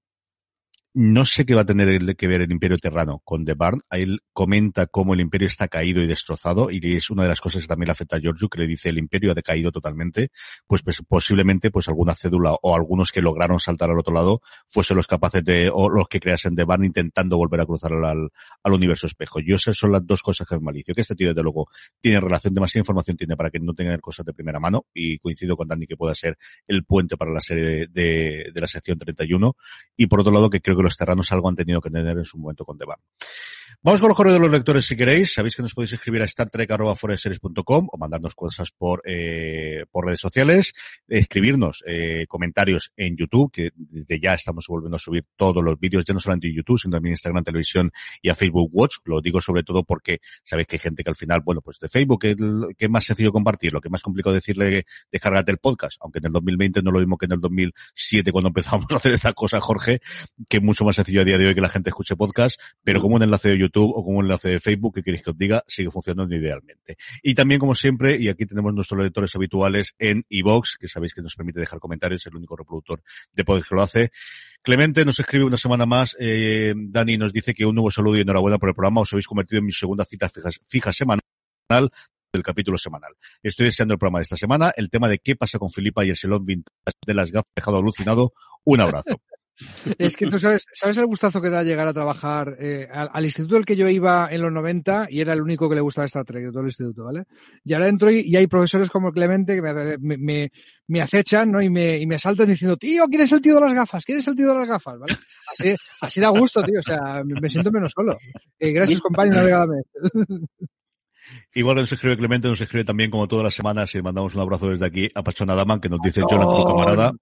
no sé qué va a tener que ver el Imperio Terrano con The Barn. Él comenta cómo el Imperio está caído y destrozado y es una de las cosas que también le afecta a Giorgio, que le dice el Imperio ha decaído totalmente. Pues, pues, posiblemente pues alguna cédula o algunos que lograron saltar al otro lado fuesen los capaces de, o los que creasen The Barn intentando volver a cruzar al, al, universo espejo. Yo esas son las dos cosas que me malicio. Que este tío desde luego tiene relación, demasiada información tiene para que no tenga cosas de primera mano y coincido con Dani que pueda ser el puente para la serie de, de, de la sección 31. Y por otro lado que creo que los terranos algo han tenido que tener en su momento con Devan. Vamos con los correos de los lectores si queréis. Sabéis que nos podéis escribir a startrek.foreseries.com o mandarnos cosas por, eh, por redes sociales, escribirnos eh, comentarios en YouTube, que desde ya estamos volviendo a subir todos los vídeos, ya no solamente en YouTube, sino también en Instagram Televisión y a Facebook Watch. Lo digo sobre todo porque sabéis que hay gente que al final, bueno, pues de Facebook, que, es más sencillo compartir, lo que más complicado decirle descargate el podcast, aunque en el 2020 no lo mismo que en el 2007 cuando empezamos a hacer esta cosa, Jorge, que es mucho más sencillo a día de hoy que la gente escuche podcast, pero como un enlace de YouTube o como un enlace de Facebook, que queréis que os diga, sigue funcionando idealmente. Y también, como siempre, y aquí tenemos nuestros lectores habituales en iVox, que sabéis que nos permite dejar comentarios, el único reproductor de podcast que lo hace. Clemente nos escribe una semana más. Eh, Dani nos dice que un nuevo saludo y enhorabuena por el programa. Os habéis convertido en mi segunda cita fija, fija semanal del capítulo semanal. Estoy deseando el programa de esta semana. El tema de qué pasa con Filipa y el salón vintage de las gafas dejado alucinado. Un abrazo. Es que tú sabes, ¿sabes el gustazo que da llegar a trabajar eh, al, instituto al que yo iba en los 90 y era el único que le gustaba Star Trek de todo el instituto, ¿vale? Y ahora entro y, hay profesores como Clemente que me, me, me, acechan, ¿no? Y me, y me saltan diciendo, tío, ¿quién es el tío de las gafas? ¿Quién es el tío de las gafas? ¿Vale? Así, así da gusto, tío. O sea, me, siento menos solo. Eh, gracias, compañero. Igual nos escribe Clemente, nos escribe también como todas las semanas y mandamos un abrazo desde aquí a Pachona Daman que nos dice Jonathan, camarada.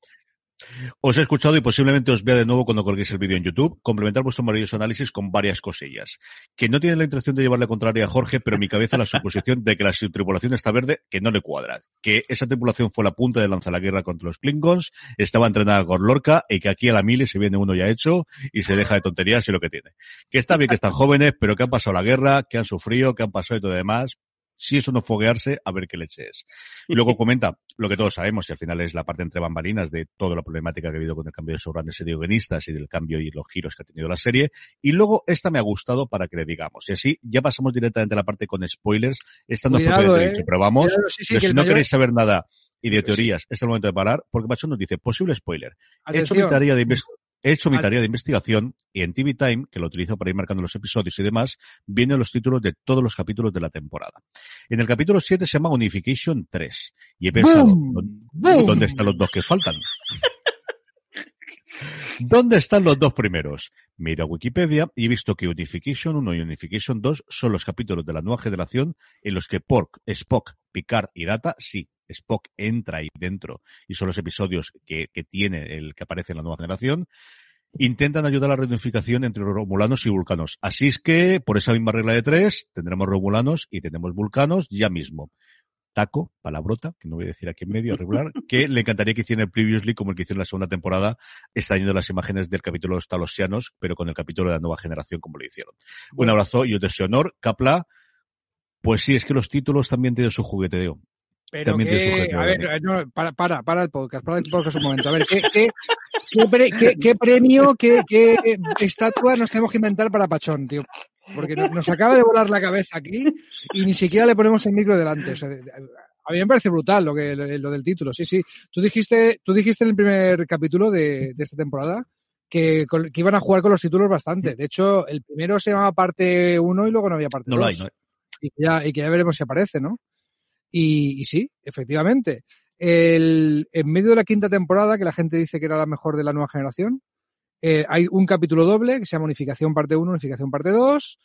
Os he escuchado y posiblemente os vea de nuevo cuando colguéis el vídeo en YouTube, complementar vuestro maravilloso análisis con varias cosillas. Que no tiene la intención de llevarle contraria a Jorge, pero en mi cabeza la suposición de que la tripulación está verde, que no le cuadra. Que esa tripulación fue la punta de lanza la guerra contra los Klingons, estaba entrenada con Lorca y que aquí a la mili se viene uno ya hecho y se deja de tonterías y lo que tiene. Que está bien que están jóvenes, pero que han pasado la guerra, que han sufrido, que han pasado y todo demás, si eso no foguearse, a ver qué leche es. Y luego comenta lo que todos sabemos, y al final es la parte entre bambalinas de toda la problemática que ha habido con el cambio de grandes y guionistas y del cambio y los giros que ha tenido la serie. Y luego esta me ha gustado para que le digamos. Y así ya pasamos directamente a la parte con spoilers. Esta no fue eh. dicho, pero vamos. si no queréis saber nada y de teorías, es el momento de parar, porque Macho nos dice, posible spoiler. He hecho mi tarea de investigación He hecho mi tarea de investigación y en TV Time, que lo utilizo para ir marcando los episodios y demás, vienen los títulos de todos los capítulos de la temporada. En el capítulo 7 se llama Unification 3. Y he pensado, ¿dónde están los dos que faltan? ¿Dónde están los dos primeros? Mira Wikipedia y he visto que Unification 1 y Unification 2 son los capítulos de la nueva generación en los que Pork, Spock, Picard y Data sí Spock entra ahí dentro y son los episodios que, que tiene el que aparece en la nueva generación, intentan ayudar a la reunificación entre los romulanos y vulcanos. Así es que, por esa misma regla de tres, tendremos romulanos y tenemos vulcanos ya mismo. Taco, palabrota, que no voy a decir aquí en medio, regular, que le encantaría que hiciera el Previously como el que hicieron en la segunda temporada, extrayendo las imágenes del capítulo de los talosianos, pero con el capítulo de la nueva generación como lo hicieron. Un abrazo y un deseo honor, Capla, Pues sí, es que los títulos también tienen su jugueteo. Pero que, a ver, no, para, para, para el podcast, para el podcast un momento. A ver, ¿qué, qué, qué, qué premio, qué, qué, estatua nos tenemos que inventar para Pachón, tío? Porque nos acaba de volar la cabeza aquí y ni siquiera le ponemos el micro delante. O sea, a mí me parece brutal lo, que, lo del título, sí, sí. Tú dijiste, tú dijiste en el primer capítulo de, de esta temporada que, que, iban a jugar con los títulos bastante. De hecho, el primero se llamaba parte 1 y luego no había parte 2. No hay, no Y, que ya, y que ya veremos si aparece, ¿no? Y, y sí, efectivamente. El, en medio de la quinta temporada, que la gente dice que era la mejor de la nueva generación, eh, hay un capítulo doble que se llama Unificación parte 1, Unificación parte 2,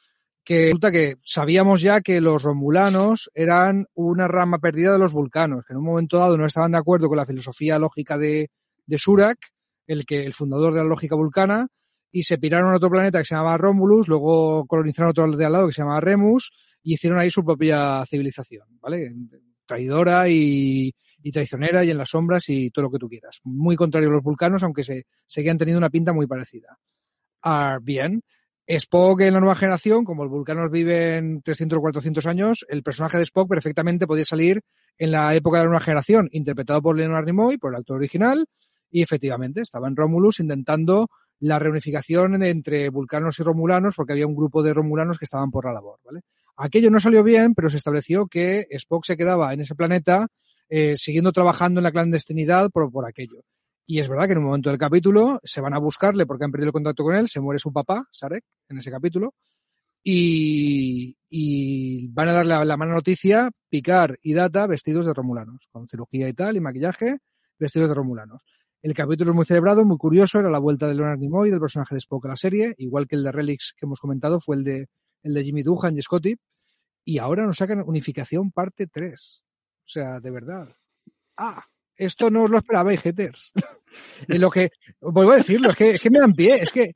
que resulta que sabíamos ya que los romulanos eran una rama perdida de los vulcanos, que en un momento dado no estaban de acuerdo con la filosofía lógica de, de Surak, el que el fundador de la lógica vulcana, y se piraron a otro planeta que se llamaba Romulus, luego colonizaron otro de al lado que se llamaba Remus, y hicieron ahí su propia civilización, ¿vale? Traidora y, y traicionera y en las sombras y todo lo que tú quieras. Muy contrario a los vulcanos, aunque se seguían teniendo una pinta muy parecida. Ah, bien. Spock en la nueva generación, como los vulcanos viven 300 o 400 años, el personaje de Spock perfectamente podía salir en la época de la nueva generación, interpretado por Leonard Nimoy, por el actor original, y efectivamente estaba en Romulus intentando la reunificación entre vulcanos y romulanos, porque había un grupo de romulanos que estaban por la labor, ¿vale? Aquello no salió bien, pero se estableció que Spock se quedaba en ese planeta eh, siguiendo trabajando en la clandestinidad por, por aquello. Y es verdad que en un momento del capítulo se van a buscarle porque han perdido el contacto con él, se muere su papá, Sarek, en ese capítulo, y, y van a darle la, la mala noticia Picar y Data vestidos de romulanos, con cirugía y tal, y maquillaje, vestidos de romulanos. El capítulo es muy celebrado, muy curioso, era la vuelta de Leonard Nimoy, del personaje de Spock a la serie, igual que el de Relics que hemos comentado fue el de, el de Jimmy Duhan y Scotty, y ahora nos sacan Unificación parte 3. O sea, de verdad. Ah, esto no os lo esperabais, haters. y lo que, vuelvo a decirlo, es que, es que me dan pie, es que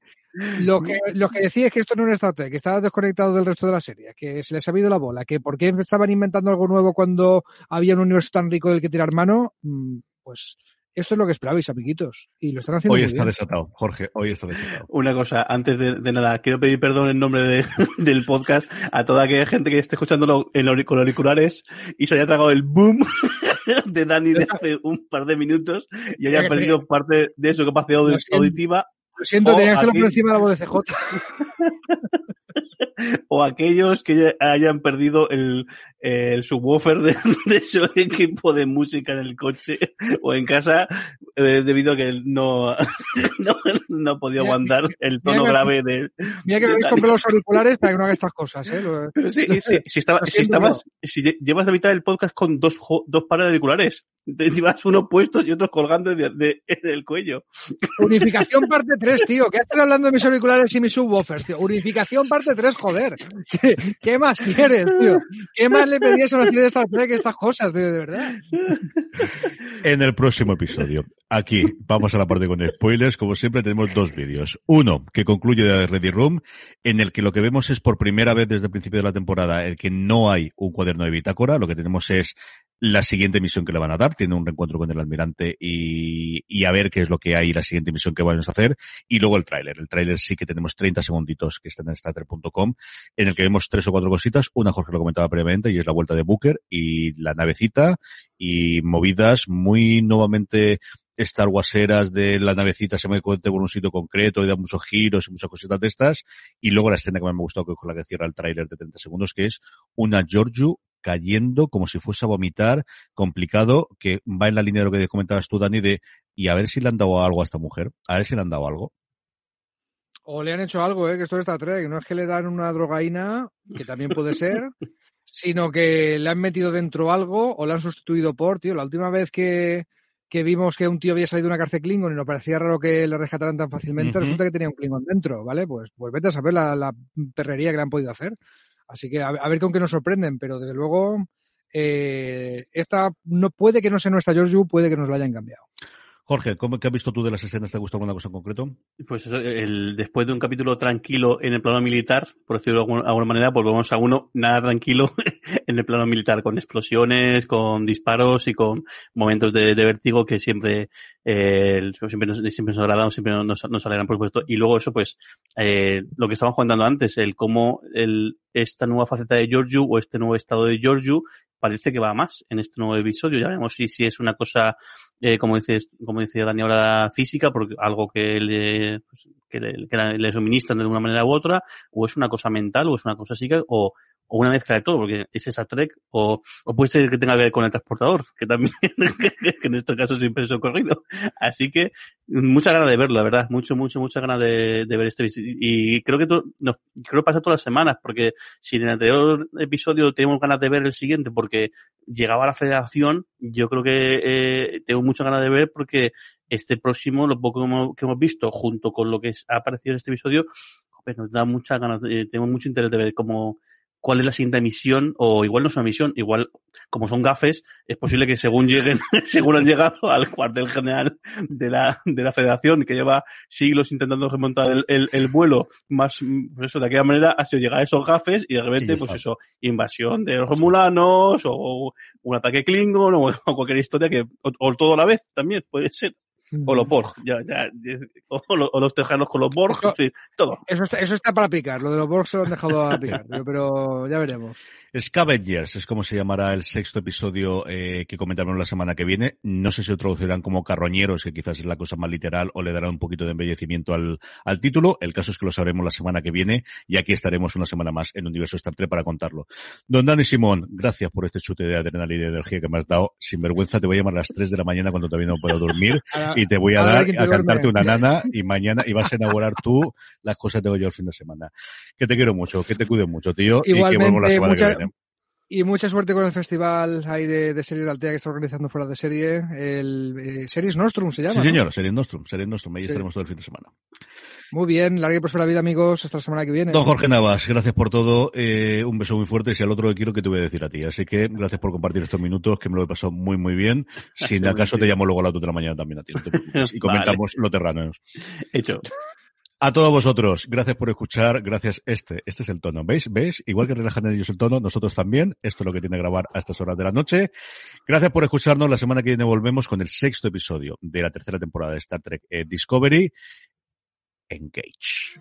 lo que, lo que decía es que esto no era Star Trek, que estaba desconectado del resto de la serie, que se les ha habido la bola, que por qué estaban inventando algo nuevo cuando había un universo tan rico del que tirar mano, mm, pues esto es lo que esperabais, amiguitos. Y lo están haciendo Hoy muy está bien. desatado, Jorge, hoy está desatado. Una cosa, antes de, de nada, quiero pedir perdón en nombre de, del podcast a toda aquella gente que esté escuchándolo en con auriculares y se haya tragado el boom de Dani de hace un par de minutos y haya perdido parte de su capacidad Lo siento. auditiva Lo siento, o tenía que hacerlo por encima de la voz de CJ. o aquellos que hayan perdido el, el subwoofer de, de su equipo de música en el coche o en casa eh, debido a que no, no, no ha podido Mira, aguantar el tono que- grave de... Mira que me habéis comprado los auriculares para que no haga estas cosas, ¿eh? Lo- Pero sí, sí, si, estaba- si estabas, si lle- llevas la mitad del podcast con dos, dos pares de auriculares, te llevas unos puestos y otros colgando de, de- del cuello. Unificación parte 3, tío. ¿Qué estás hablando de mis auriculares y mis subwoofers, tío? Unificación parte 3, joder. ¿Qué, qué más quieres, tío? ¿Qué más le pedías a una ciudad de Star Trek estas cosas, tío? De verdad. En el próximo episodio, aquí vamos a la parte con spoilers. Como siempre, tenemos dos vídeos. Uno que concluye de Ready Room, en el que lo que vemos es por primera vez desde el principio de la temporada el que no hay un cuaderno de bitácora. Lo que tenemos es la siguiente misión que le van a dar. Tiene un reencuentro con el almirante y, y a ver qué es lo que hay, la siguiente misión que vamos a hacer. Y luego el tráiler. El tráiler sí que tenemos 30 segunditos que están en starter.com, en el que vemos tres o cuatro cositas. Una, Jorge lo comentaba previamente, y es la vuelta de Booker y la navecita y movidas muy nuevamente Star Warseras de la navecita se me cuente por un sitio concreto y da muchos giros y muchas cositas de estas. Y luego la escena que más me ha gustado, que es con la que cierra el tráiler de 30 segundos, que es una Giorgio cayendo como si fuese a vomitar, complicado, que va en la línea de lo que comentabas tú, Dani, de y a ver si le han dado algo a esta mujer, a ver si le han dado algo. O le han hecho algo, ¿eh? Que esto es Star Trek. No es que le dan una drogaína, que también puede ser, sino que le han metido dentro algo o le han sustituido por, tío. La última vez que, que vimos que un tío había salido de una cárcel Klingon y nos parecía raro que le rescataran tan fácilmente, resulta que tenía un Klingon dentro, ¿vale? Pues, pues vete a saber la, la perrería que le han podido hacer. Así que a, a ver con qué nos sorprenden, pero desde luego eh, esta no puede que no sea nuestra Georgiou, puede que nos la hayan cambiado. Jorge, ¿cómo, ¿qué has visto tú de las escenas? ¿Te ha gustado alguna cosa en concreto? Pues eso, el, después de un capítulo tranquilo en el plano militar, por decirlo de alguna, alguna manera, vamos a uno nada tranquilo en el plano militar, con explosiones, con disparos y con momentos de vértigo que siempre, siempre, nos, siempre nos siempre nos, nos por supuesto. Y luego eso, pues, eh, lo que estaban comentando antes, el cómo el, esta nueva faceta de Giorgio o este nuevo estado de Giorgio parece que va más en este nuevo episodio. Ya veremos si, si es una cosa, eh, como dices, como decía Daniela, física, porque algo que le, pues, que le suministran de una manera u otra, o es una cosa mental, o es una cosa psíquica, o, o una mezcla de todo, porque es esa Trek, o, o puede ser que tenga que ver con el transportador, que también, que en este caso siempre es ocurrido. Así que, mucha ganas de verlo, la verdad, mucho, mucho, mucha ganas de, ver este y creo que to, no, creo que pasa todas las semanas, porque si en el anterior episodio tenemos ganas de ver el siguiente porque llegaba a la federación, yo creo que eh, tengo muchas ganas de ver porque este próximo, lo poco que hemos, que hemos visto, junto con lo que ha aparecido en este episodio, pues nos da muchas ganas, eh, tenemos mucho interés de ver cómo, cuál es la siguiente misión, o igual no es una misión, igual, como son gafes, es posible que según lleguen, según han llegado al cuartel general de la, de la federación, que lleva siglos intentando remontar el, el, el vuelo, más, pues eso, de aquella manera ha sido llegar a esos gafes y de repente, sí, pues eso, invasión de los romulanos, o un ataque Klingon, o, o cualquier historia que, o, o, todo a la vez, también puede ser. O los Borg, ya, ya, o, o, los tejanos con los Borg, eso, sí, todo. Eso está, eso está para picar, lo de los Borg se lo han dejado a picar, pero, pero, ya veremos. Scavengers es como se llamará el sexto episodio eh, que comentaremos la semana que viene. No sé si lo traducirán como carroñeros, que quizás es la cosa más literal, o le darán un poquito de embellecimiento al, al título. El caso es que lo sabremos la semana que viene y aquí estaremos una semana más en Universo Star Trek para contarlo. Don Dani Simón, gracias por este chute de adrenalina y de energía que me has dado. Sin vergüenza te voy a llamar a las 3 de la mañana cuando todavía no puedo dormir y te voy a dar a cantarte una nana y mañana y vas a inaugurar tú las cosas tengo yo el fin de semana. Que te quiero mucho, que te cuide mucho, tío, Igualmente, y que la semana mucha, que viene. Y mucha suerte con el festival ahí de, de series de Altea que está organizando fuera de serie, el eh, Series Nostrum se llama. Sí, ¿no? señor, Series Nostrum, Series Nostrum, ahí sí. estaremos todo el fin de semana. Muy bien, larga y próspera vida, amigos. Hasta la semana que viene. Don Jorge Navas, gracias por todo. Eh, un beso muy fuerte. Si al otro que quiero que te voy a decir a ti. Así que gracias por compartir estos minutos, que me lo he pasado muy, muy bien. Si acaso te llamo luego a la otra de la mañana también a ti. No y comentamos vale. lo terranos. Hecho. A todos vosotros, gracias por escuchar, gracias este, este es el tono, ¿veis? ¿Veis? Igual que relajan ellos el tono, nosotros también, esto es lo que tiene que grabar a estas horas de la noche. Gracias por escucharnos, la semana que viene volvemos con el sexto episodio de la tercera temporada de Star Trek eh, Discovery. engage.